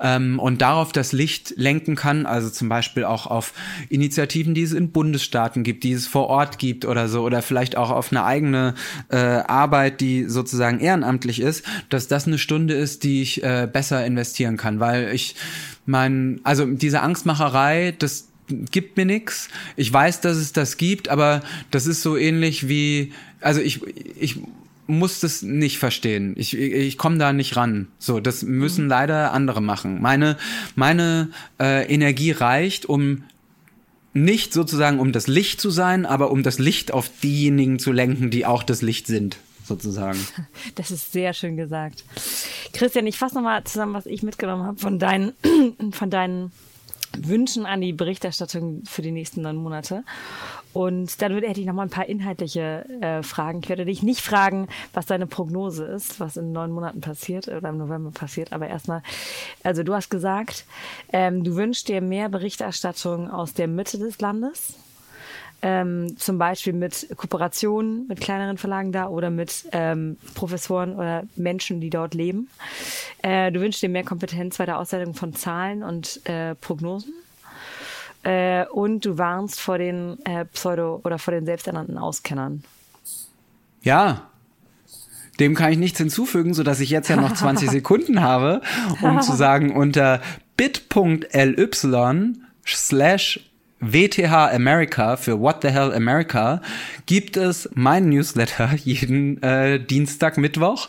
Speaker 2: ähm, und darauf das Licht lenken kann, also zum Beispiel auch auf Initiativen, die es in Bundesstaaten gibt, die es vor Ort gibt oder so, oder vielleicht auch auf eine eigene äh, Arbeit, die sozusagen ehrenamtlich ist, dass das eine Stunde ist, die ich äh, besser investieren kann, weil ich mein, also diese Angstmacherei, das gibt mir nichts. Ich weiß, dass es das gibt, aber das ist so ähnlich wie, also ich, ich muss das nicht verstehen. Ich, ich komme da nicht ran. So, das müssen mhm. leider andere machen. Meine, meine äh, Energie reicht, um nicht sozusagen um das Licht zu sein, aber um das Licht auf diejenigen zu lenken, die auch das Licht sind sozusagen. (laughs)
Speaker 1: Das ist sehr schön gesagt. Christian, ich fasse nochmal zusammen, was ich mitgenommen habe von deinen, (clears throat) von deinen Wünschen an die Berichterstattung für die nächsten neun Monate. Und dann würde, hätte ich noch mal ein paar inhaltliche äh, Fragen. Ich werde dich nicht fragen, was deine Prognose ist, was in neun Monaten passiert oder im November passiert. Aber erstmal, also du hast gesagt, ähm, du wünschst dir mehr Berichterstattung aus der Mitte des Landes. Ähm, zum Beispiel mit Kooperationen mit kleineren Verlagen da oder mit ähm, Professoren oder Menschen, die dort leben. Äh, du wünschst dir mehr Kompetenz bei der Auswertung von Zahlen und äh, Prognosen. Äh, und du warnst vor den äh, Pseudo- oder vor den selbsternannten Auskennern.
Speaker 2: Ja, dem kann ich nichts hinzufügen, so dass ich jetzt ja noch 20 (laughs) Sekunden habe, um zu sagen, unter bit.ly slash WTH America für What the Hell America gibt es mein Newsletter (laughs) jeden äh, Dienstag, Mittwoch,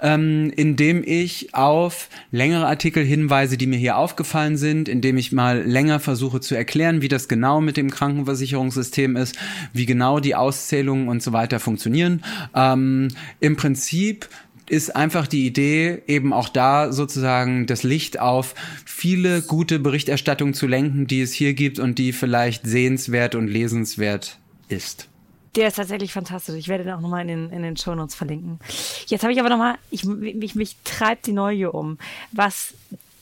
Speaker 2: ähm, in dem ich auf längere Artikel hinweise, die mir hier aufgefallen sind, in dem ich mal länger versuche zu erklären, wie das genau mit dem Krankenversicherungssystem ist, wie genau die Auszählungen und so weiter funktionieren. Ähm, Im Prinzip ist einfach die Idee, eben auch da sozusagen das Licht auf viele gute Berichterstattung zu lenken, die es hier gibt und die vielleicht sehenswert und lesenswert ist.
Speaker 1: Der ist tatsächlich fantastisch. Ich werde den auch nochmal in den, in den Show Notes verlinken. Jetzt habe ich aber nochmal, ich, mich, mich treibt die Neugier um, was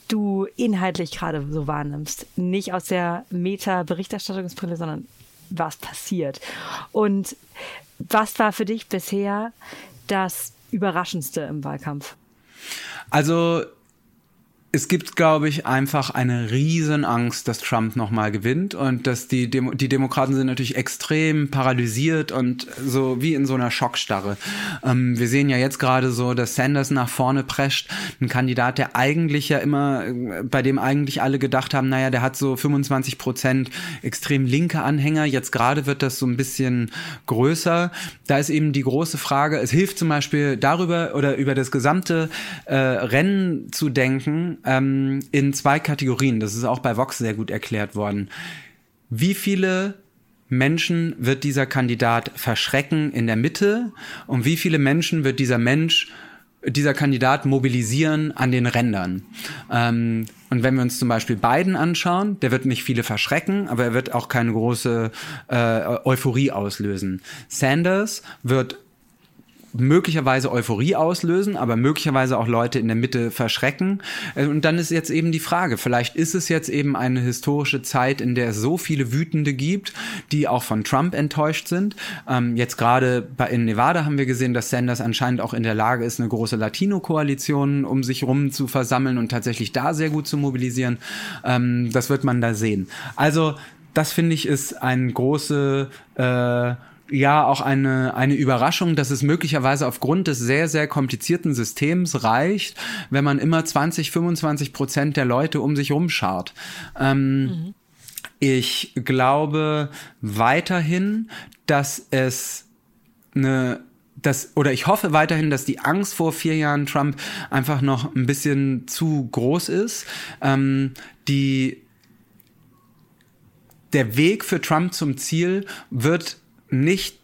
Speaker 1: du inhaltlich gerade so wahrnimmst. Nicht aus der Meta-Berichterstattungsbrille, sondern was passiert. Und was war für dich bisher das Überraschendste im Wahlkampf?
Speaker 2: Also es gibt, glaube ich, einfach eine riesen Angst, dass Trump nochmal gewinnt und dass die, Demo die Demokraten sind natürlich extrem paralysiert und so wie in so einer Schockstarre. Ähm, wir sehen ja jetzt gerade so, dass Sanders nach vorne prescht, ein Kandidat, der eigentlich ja immer, bei dem eigentlich alle gedacht haben, naja, der hat so 25 Prozent extrem linke Anhänger. Jetzt gerade wird das so ein bisschen größer. Da ist eben die große Frage, es hilft zum Beispiel darüber oder über das gesamte äh, Rennen zu denken, ähm, in zwei Kategorien. Das ist auch bei Vox sehr gut erklärt worden. Wie viele Menschen wird dieser Kandidat verschrecken in der Mitte und wie viele Menschen wird dieser Mensch dieser Kandidat mobilisieren an den Rändern. Ähm, und wenn wir uns zum Beispiel Biden anschauen, der wird nicht viele verschrecken, aber er wird auch keine große äh, Euphorie auslösen. Sanders wird möglicherweise Euphorie auslösen, aber möglicherweise auch Leute in der Mitte verschrecken. Äh, und dann ist jetzt eben die Frage, vielleicht ist es jetzt eben eine historische Zeit, in der es so viele Wütende gibt, die auch von Trump enttäuscht sind. Ähm, jetzt gerade in Nevada haben wir gesehen, dass Sanders anscheinend auch in der Lage ist, eine große Latino-Koalition um sich rum zu versammeln und tatsächlich da sehr gut zu mobilisieren. Ähm, das wird man da sehen. Also das finde ich ist ein große äh, ja auch eine, eine Überraschung, dass es möglicherweise aufgrund des sehr, sehr komplizierten Systems reicht, wenn man immer 20, 25 Prozent der Leute um sich rumschaut. Ähm, mhm. Ich glaube weiterhin, dass es eine das, oder ich hoffe weiterhin, dass die Angst vor vier Jahren Trump einfach noch ein bisschen zu groß ist. Ähm, die, der Weg für Trump zum Ziel wird nicht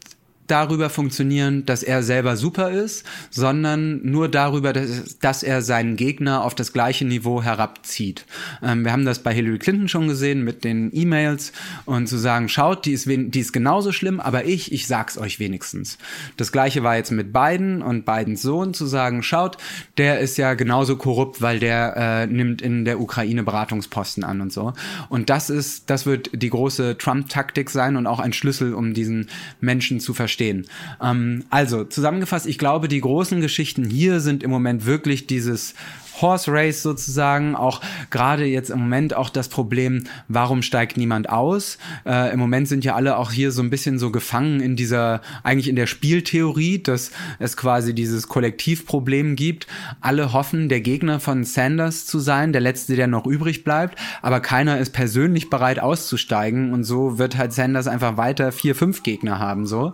Speaker 2: darüber funktionieren, dass er selber super ist, sondern nur darüber, dass, dass er seinen Gegner auf das gleiche Niveau herabzieht. Ähm, wir haben das bei Hillary Clinton schon gesehen mit den E-Mails und zu sagen, schaut, die ist, die ist genauso schlimm, aber ich, ich sag's euch wenigstens. Das gleiche war jetzt mit Biden und Bidens Sohn zu sagen, schaut, der ist ja genauso korrupt, weil der äh, nimmt in der Ukraine Beratungsposten an und so. Und das ist, das wird die große Trump-Taktik sein und auch ein Schlüssel, um diesen Menschen zu verstehen verstehen. Ähm, also zusammengefasst, ich glaube, die großen Geschichten hier sind im Moment wirklich dieses Horse Race sozusagen, auch gerade jetzt im Moment auch das Problem, warum steigt niemand aus? Äh, Im Moment sind ja alle auch hier so ein bisschen so gefangen in dieser, eigentlich in der Spieltheorie, dass es quasi dieses Kollektivproblem gibt. Alle hoffen, der Gegner von Sanders zu sein, der letzte, der noch übrig bleibt, aber keiner ist persönlich bereit auszusteigen und so wird halt Sanders einfach weiter vier, fünf Gegner haben, so.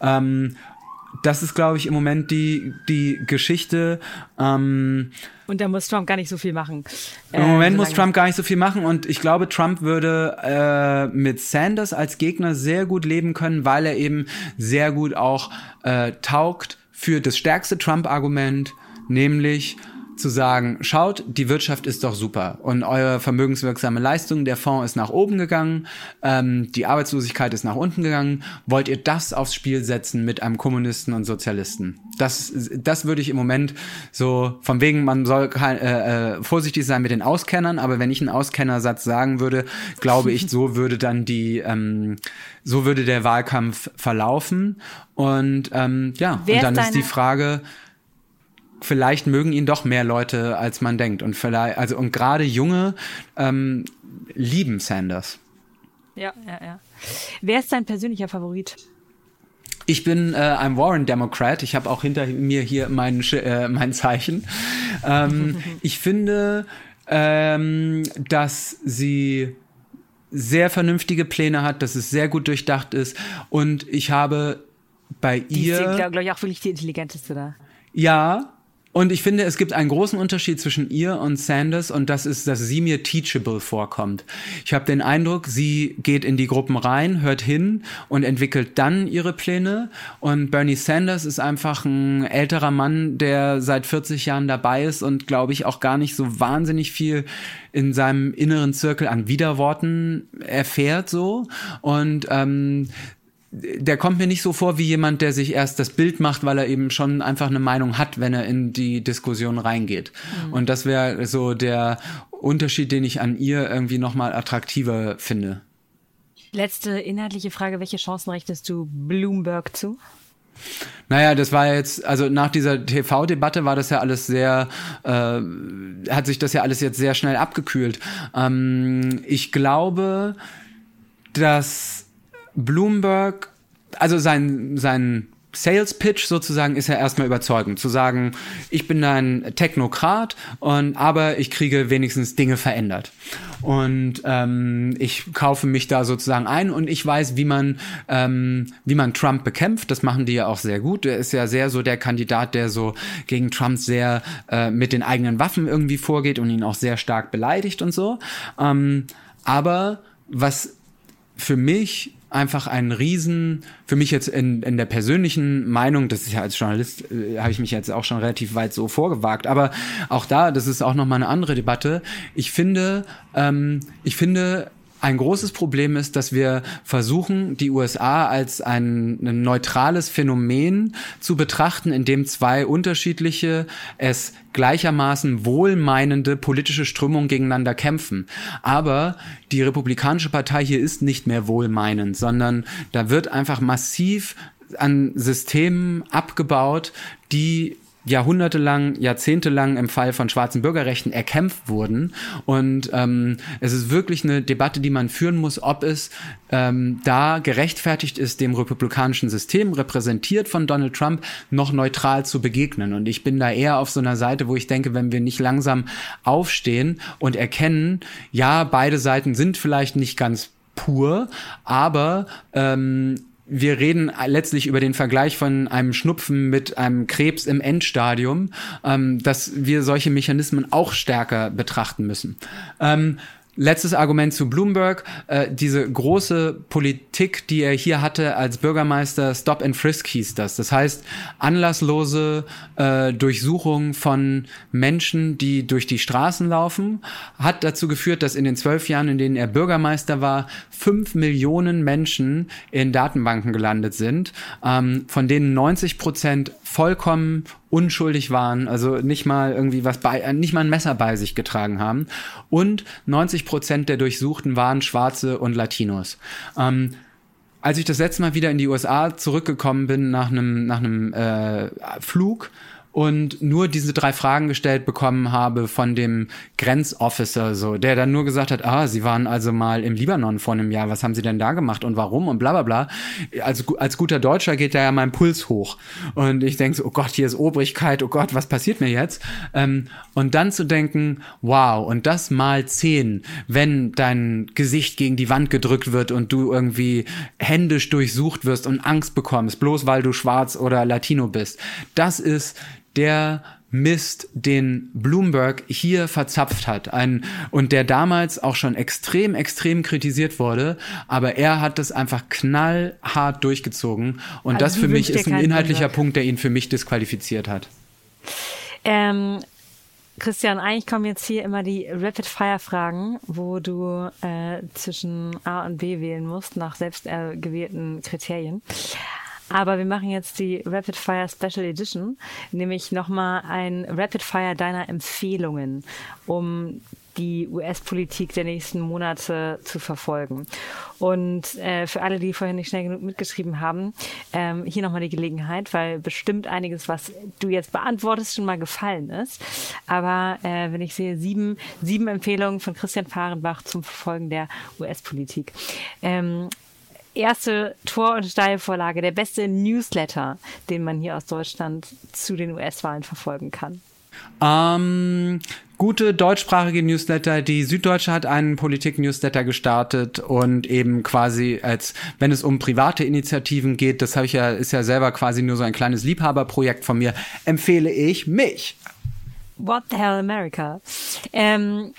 Speaker 2: Ähm, das ist, glaube ich, im Moment die, die Geschichte. Ähm,
Speaker 1: und da muss Trump gar nicht so viel machen.
Speaker 2: Im äh, Moment muss Trump gar nicht so viel machen und ich glaube, Trump würde äh, mit Sanders als Gegner sehr gut leben können, weil er eben sehr gut auch äh, taugt für das stärkste Trump-Argument, nämlich zu sagen, schaut, die Wirtschaft ist doch super und eure vermögenswirksame Leistung, der Fonds ist nach oben gegangen, ähm, die Arbeitslosigkeit ist nach unten gegangen. Wollt ihr das aufs Spiel setzen mit einem Kommunisten und Sozialisten? Das, das würde ich im Moment so, von wegen, man soll äh, äh, vorsichtig sein mit den Auskennern, aber wenn ich einen Auskennersatz sagen würde, glaube ich, so (laughs) würde dann die, ähm, so würde der Wahlkampf verlaufen. Und ähm, ja, Wer und dann ist, ist die Frage, vielleicht mögen ihn doch mehr Leute, als man denkt. Und vielleicht, also und gerade Junge ähm, lieben Sanders.
Speaker 1: Ja, ja, ja. Wer ist dein persönlicher Favorit?
Speaker 2: Ich bin äh, ein Warren-Democrat. Ich habe auch hinter mir hier mein, äh, mein Zeichen. Ähm, (laughs) ich finde, ähm, dass sie sehr vernünftige Pläne hat, dass es sehr gut durchdacht ist. Und ich habe bei die ihr.
Speaker 1: Die ist, glaube ich, auch wirklich die intelligenteste da.
Speaker 2: Ja, und ich finde, es gibt einen großen Unterschied zwischen ihr und Sanders und das ist, dass sie mir teachable vorkommt. Ich habe den Eindruck, sie geht in die Gruppen rein, hört hin und entwickelt dann ihre Pläne. Und Bernie Sanders ist einfach ein älterer Mann, der seit 40 Jahren dabei ist und glaube ich auch gar nicht so wahnsinnig viel in seinem inneren Zirkel an Widerworten erfährt so. Und ähm, der kommt mir nicht so vor wie jemand, der sich erst das Bild macht, weil er eben schon einfach eine Meinung hat, wenn er in die Diskussion reingeht. Mhm. Und das wäre so der Unterschied, den ich an ihr irgendwie nochmal attraktiver finde.
Speaker 1: Letzte inhaltliche Frage, welche Chancen rechtest du Bloomberg zu?
Speaker 2: Naja, das war jetzt, also nach dieser TV-Debatte war das ja alles sehr, äh, hat sich das ja alles jetzt sehr schnell abgekühlt. Ähm, ich glaube, dass Bloomberg, also sein, sein Sales Pitch sozusagen ist ja erstmal überzeugend, zu sagen, ich bin ein Technokrat und aber ich kriege wenigstens Dinge verändert. Und ähm, ich kaufe mich da sozusagen ein und ich weiß, wie man, ähm, wie man Trump bekämpft. Das machen die ja auch sehr gut. Er ist ja sehr so der Kandidat, der so gegen Trump sehr äh, mit den eigenen Waffen irgendwie vorgeht und ihn auch sehr stark beleidigt und so. Ähm, aber was für mich einfach ein Riesen, für mich jetzt in, in der persönlichen Meinung, das ist ja als Journalist, äh, habe ich mich jetzt auch schon relativ weit so vorgewagt, aber auch da, das ist auch nochmal eine andere Debatte. Ich finde, ähm, ich finde, ein großes Problem ist, dass wir versuchen, die USA als ein, ein, neutrales Phänomen zu betrachten, in dem zwei unterschiedliche, es gleichermaßen wohlmeinende politische Strömungen gegeneinander kämpfen. Aber die Republikanische Partei hier ist nicht mehr wohlmeinend, sondern da wird einfach massiv an Systemen abgebaut, die jahrhundertelang, jahrzehntelang im Fall von schwarzen Bürgerrechten erkämpft wurden. Und ähm, es ist wirklich eine Debatte, die man führen muss, ob es ähm, da gerechtfertigt ist, dem republikanischen System, repräsentiert von Donald Trump, noch neutral zu begegnen. Und ich bin da eher auf so einer Seite, wo ich denke, wenn wir nicht langsam aufstehen und erkennen, ja, beide Seiten sind vielleicht nicht ganz pur, aber ähm, wir reden letztlich über den Vergleich von einem Schnupfen mit einem Krebs im Endstadium, ähm, dass wir solche Mechanismen auch stärker betrachten müssen. Ähm, Letztes Argument zu Bloomberg. Äh, diese große Politik, die er hier hatte als Bürgermeister, Stop and Frisk hieß das. Das heißt, anlasslose äh, Durchsuchung von Menschen, die durch die Straßen laufen, hat dazu geführt, dass in den zwölf Jahren, in denen er Bürgermeister war, fünf Millionen Menschen in Datenbanken gelandet sind, ähm, von denen 90 Prozent vollkommen unschuldig waren, also nicht mal irgendwie was bei, äh, nicht mal ein Messer bei sich getragen haben. Und 90 Prozent der Durchsuchten waren Schwarze und Latinos. Ähm, als ich das letzte Mal wieder in die USA zurückgekommen bin nach einem nach einem äh, Flug und nur diese drei Fragen gestellt bekommen habe von dem Grenzofficer, so, der dann nur gesagt hat, ah, sie waren also mal im Libanon vor einem Jahr, was haben sie denn da gemacht und warum und bla bla bla. Als, als guter Deutscher geht da ja mein Puls hoch. Und ich denke so, oh Gott, hier ist Obrigkeit, oh Gott, was passiert mir jetzt? Ähm, und dann zu denken, wow, und das mal zehn, wenn dein Gesicht gegen die Wand gedrückt wird und du irgendwie händisch durchsucht wirst und Angst bekommst, bloß weil du schwarz oder Latino bist. Das ist der Mist, den Bloomberg hier verzapft hat. Ein, und der damals auch schon extrem, extrem kritisiert wurde. Aber er hat das einfach knallhart durchgezogen. Und also das für mich ist ein inhaltlicher Punkt, der ihn für mich disqualifiziert hat.
Speaker 1: Ähm, Christian, eigentlich kommen jetzt hier immer die Rapid-Fire-Fragen, wo du äh, zwischen A und B wählen musst, nach selbst äh, gewählten Kriterien. Aber wir machen jetzt die Rapid Fire Special Edition, nämlich nochmal ein Rapid Fire deiner Empfehlungen, um die US-Politik der nächsten Monate zu verfolgen. Und äh, für alle, die vorhin nicht schnell genug mitgeschrieben haben, ähm, hier nochmal die Gelegenheit, weil bestimmt einiges, was du jetzt beantwortest, schon mal gefallen ist. Aber äh, wenn ich sehe, sieben, sieben Empfehlungen von Christian Fahrenbach zum Verfolgen der US-Politik. Ähm, erste Tor- und Steilvorlage, der beste Newsletter, den man hier aus Deutschland zu den US-Wahlen verfolgen kann.
Speaker 2: Ähm, gute deutschsprachige Newsletter. Die Süddeutsche hat einen Politik-Newsletter gestartet und eben quasi als, wenn es um private Initiativen geht, das habe ich ja, ist ja selber quasi nur so ein kleines Liebhaberprojekt von mir, empfehle ich mich.
Speaker 1: What the hell America? Ähm,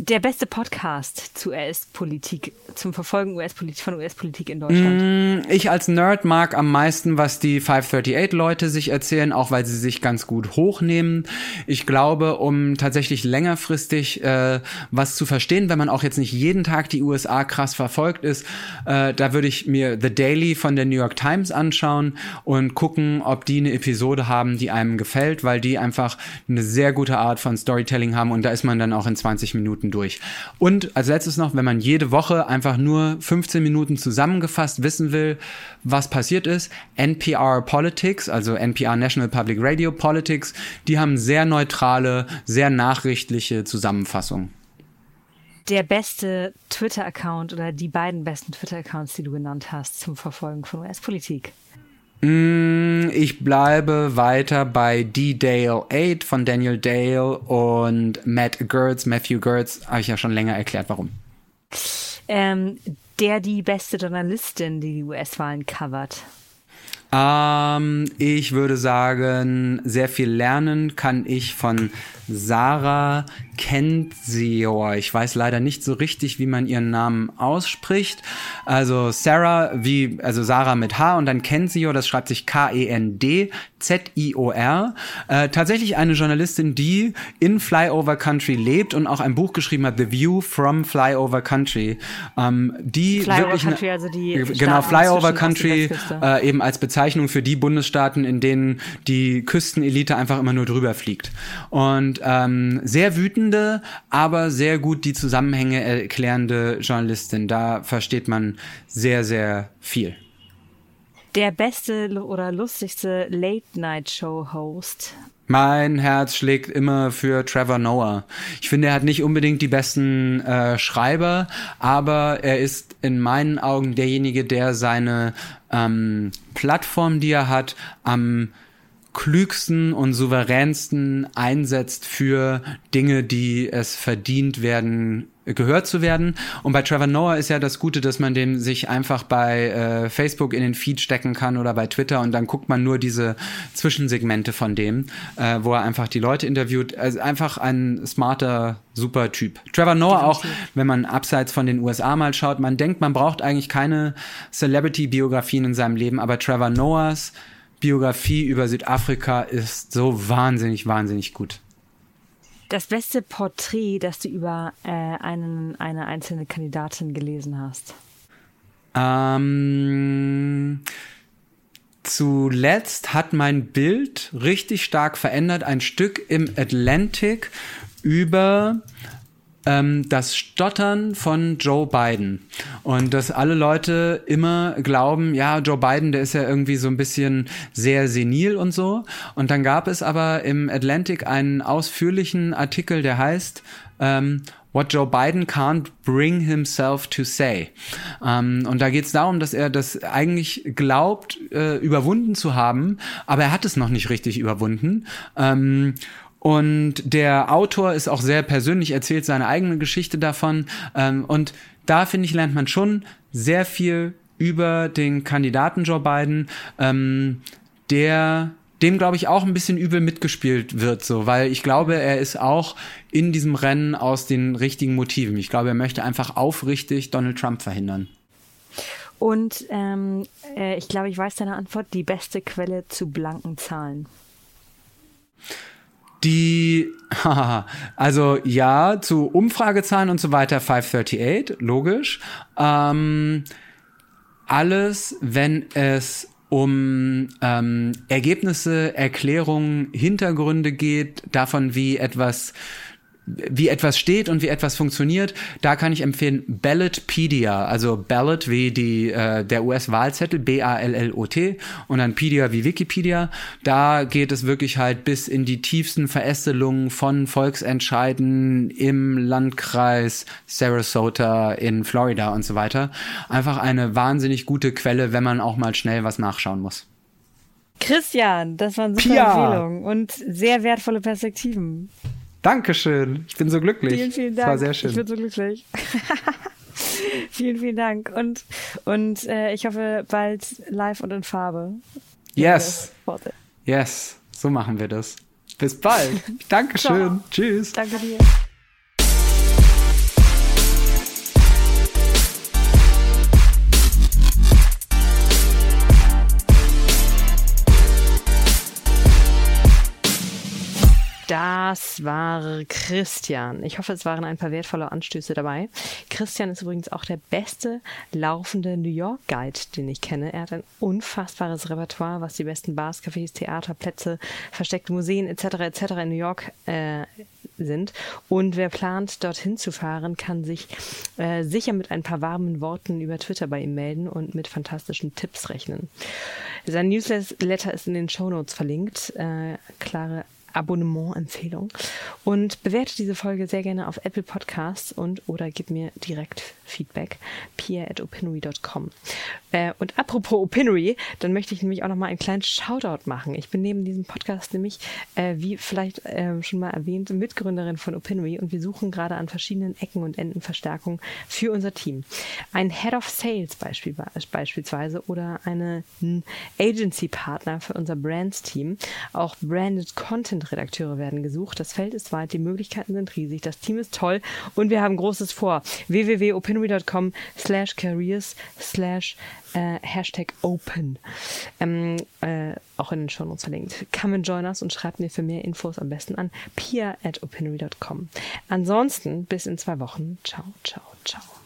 Speaker 1: der beste Podcast zu US-Politik, zum Verfolgen US-Politik von US-Politik in Deutschland?
Speaker 2: Mm, ich als Nerd mag am meisten, was die 538-Leute sich erzählen, auch weil sie sich ganz gut hochnehmen. Ich glaube, um tatsächlich längerfristig äh, was zu verstehen, wenn man auch jetzt nicht jeden Tag die USA krass verfolgt ist, äh, da würde ich mir The Daily von der New York Times anschauen und gucken, ob die eine Episode haben, die einem gefällt, weil die einfach eine sehr gute Art von Storytelling haben und da ist man dann auch in 20 Minuten durch. Und als letztes noch, wenn man jede Woche einfach nur 15 Minuten zusammengefasst wissen will, was passiert ist, NPR Politics, also NPR National Public Radio Politics, die haben sehr neutrale, sehr nachrichtliche Zusammenfassungen.
Speaker 1: Der beste Twitter-Account oder die beiden besten Twitter-Accounts, die du genannt hast zum Verfolgen von US-Politik?
Speaker 2: Mm, ich bleibe weiter bei D-Dale 8 von Daniel Dale und Matt Gertz, Matthew Gertz, habe ich ja schon länger erklärt, warum.
Speaker 1: Ähm, der die beste Journalistin, die die US-Wahlen covert.
Speaker 2: Ähm, ich würde sagen, sehr viel lernen kann ich von Sarah Kendzior. Ich weiß leider nicht so richtig, wie man ihren Namen ausspricht. Also Sarah, wie, also Sarah mit H und dann Kendzior, das schreibt sich K-E-N-D Z-I-O-R. Äh, tatsächlich eine Journalistin, die in Flyover Country lebt und auch ein Buch geschrieben hat, The View from Flyover Country. Ähm, die
Speaker 1: Flyover
Speaker 2: wirklich
Speaker 1: Country, also die
Speaker 2: genau
Speaker 1: Staaten
Speaker 2: Flyover Country äh, eben als Bezeichnung für die Bundesstaaten, in denen die Küstenelite einfach immer nur drüber fliegt. Und ähm, sehr wütende, aber sehr gut die Zusammenhänge erklärende Journalistin. Da versteht man sehr, sehr viel.
Speaker 1: Der beste oder lustigste Late-Night-Show-Host.
Speaker 2: Mein Herz schlägt immer für Trevor Noah. Ich finde, er hat nicht unbedingt die besten äh, Schreiber, aber er ist in meinen Augen derjenige, der seine ähm, Plattform, die er hat, am klügsten und souveränsten einsetzt für Dinge, die es verdient werden, gehört zu werden. Und bei Trevor Noah ist ja das Gute, dass man dem sich einfach bei äh, Facebook in den Feed stecken kann oder bei Twitter und dann guckt man nur diese Zwischensegmente von dem, äh, wo er einfach die Leute interviewt. Also einfach ein smarter, super Typ. Trevor Noah auch, wenn man abseits von den USA mal schaut, man denkt, man braucht eigentlich keine Celebrity-Biografien in seinem Leben, aber Trevor Noahs Biografie über Südafrika ist so wahnsinnig, wahnsinnig gut.
Speaker 1: Das beste Porträt, das du über äh, einen, eine einzelne Kandidatin gelesen hast.
Speaker 2: Ähm, zuletzt hat mein Bild richtig stark verändert. Ein Stück im Atlantic über ähm, das Stottern von Joe Biden. Und dass alle Leute immer glauben, ja, Joe Biden, der ist ja irgendwie so ein bisschen sehr senil und so. Und dann gab es aber im Atlantic einen ausführlichen Artikel, der heißt, ähm, What Joe Biden can't bring himself to say. Ähm, und da geht es darum, dass er das eigentlich glaubt, äh, überwunden zu haben, aber er hat es noch nicht richtig überwunden. Ähm, und der Autor ist auch sehr persönlich, erzählt seine eigene Geschichte davon. Ähm, und da, finde ich, lernt man schon sehr viel über den Kandidaten Joe Biden, ähm, der dem, glaube ich, auch ein bisschen übel mitgespielt wird, so, weil ich glaube, er ist auch in diesem Rennen aus den richtigen Motiven. Ich glaube, er möchte einfach aufrichtig Donald Trump verhindern.
Speaker 1: Und ähm, äh, ich glaube, ich weiß deine Antwort. Die beste Quelle zu blanken Zahlen.
Speaker 2: Die, (laughs) also ja, zu Umfragezahlen und so weiter 538, logisch. Ähm, alles, wenn es um ähm, Ergebnisse, Erklärungen, Hintergründe geht, davon, wie etwas wie etwas steht und wie etwas funktioniert, da kann ich empfehlen Ballotpedia, also Ballot wie die äh, der US-Wahlzettel B A L L O T und dann Pedia wie Wikipedia. Da geht es wirklich halt bis in die tiefsten Verästelungen von Volksentscheiden im Landkreis Sarasota in Florida und so weiter. Einfach eine wahnsinnig gute Quelle, wenn man auch mal schnell was nachschauen muss.
Speaker 1: Christian, das waren super Pia. Empfehlungen und sehr wertvolle Perspektiven.
Speaker 2: Dankeschön. Ich bin so glücklich.
Speaker 1: Vielen, vielen Dank.
Speaker 2: Das war sehr schön.
Speaker 1: Ich bin so glücklich. (laughs) vielen, vielen Dank. Und, und äh, ich hoffe bald live und in Farbe.
Speaker 2: Yes. Yes. So machen wir das. Bis bald. (laughs) Dankeschön. Tschüss.
Speaker 1: Danke dir. Das war Christian. Ich hoffe, es waren ein paar wertvolle Anstöße dabei. Christian ist übrigens auch der beste laufende New York Guide, den ich kenne. Er hat ein unfassbares Repertoire, was die besten Bars, Cafés, Theater, Plätze, versteckte Museen etc. etc. in New York äh, sind. Und wer plant, dorthin zu fahren, kann sich äh, sicher mit ein paar warmen Worten über Twitter bei ihm melden und mit fantastischen Tipps rechnen. Sein Newsletter ist in den Show Notes verlinkt. Äh, klare Abonnement-Empfehlung. Und bewerte diese Folge sehr gerne auf Apple Podcasts und oder gib mir direkt Feedback. pia.opinory.com. Äh, und apropos Opinory, dann möchte ich nämlich auch noch mal einen kleinen Shoutout machen. Ich bin neben diesem Podcast nämlich, äh, wie vielleicht äh, schon mal erwähnt, Mitgründerin von Opinory und wir suchen gerade an verschiedenen Ecken und Enden Verstärkung für unser Team. Ein Head of Sales beispiel, beispielsweise oder eine Agency-Partner für unser Brands-Team. Auch Branded Content-Redakteure werden gesucht. Das Feld ist weit, die Möglichkeiten sind riesig, das Team ist toll und wir haben Großes vor. www.opinory.com slash careers slash äh, Hashtag Open. Ähm, äh, auch in den Show Notes verlinkt. Come and join us und schreibt mir für mehr Infos am besten an pia at. Ansonsten bis in zwei Wochen. Ciao, ciao, ciao.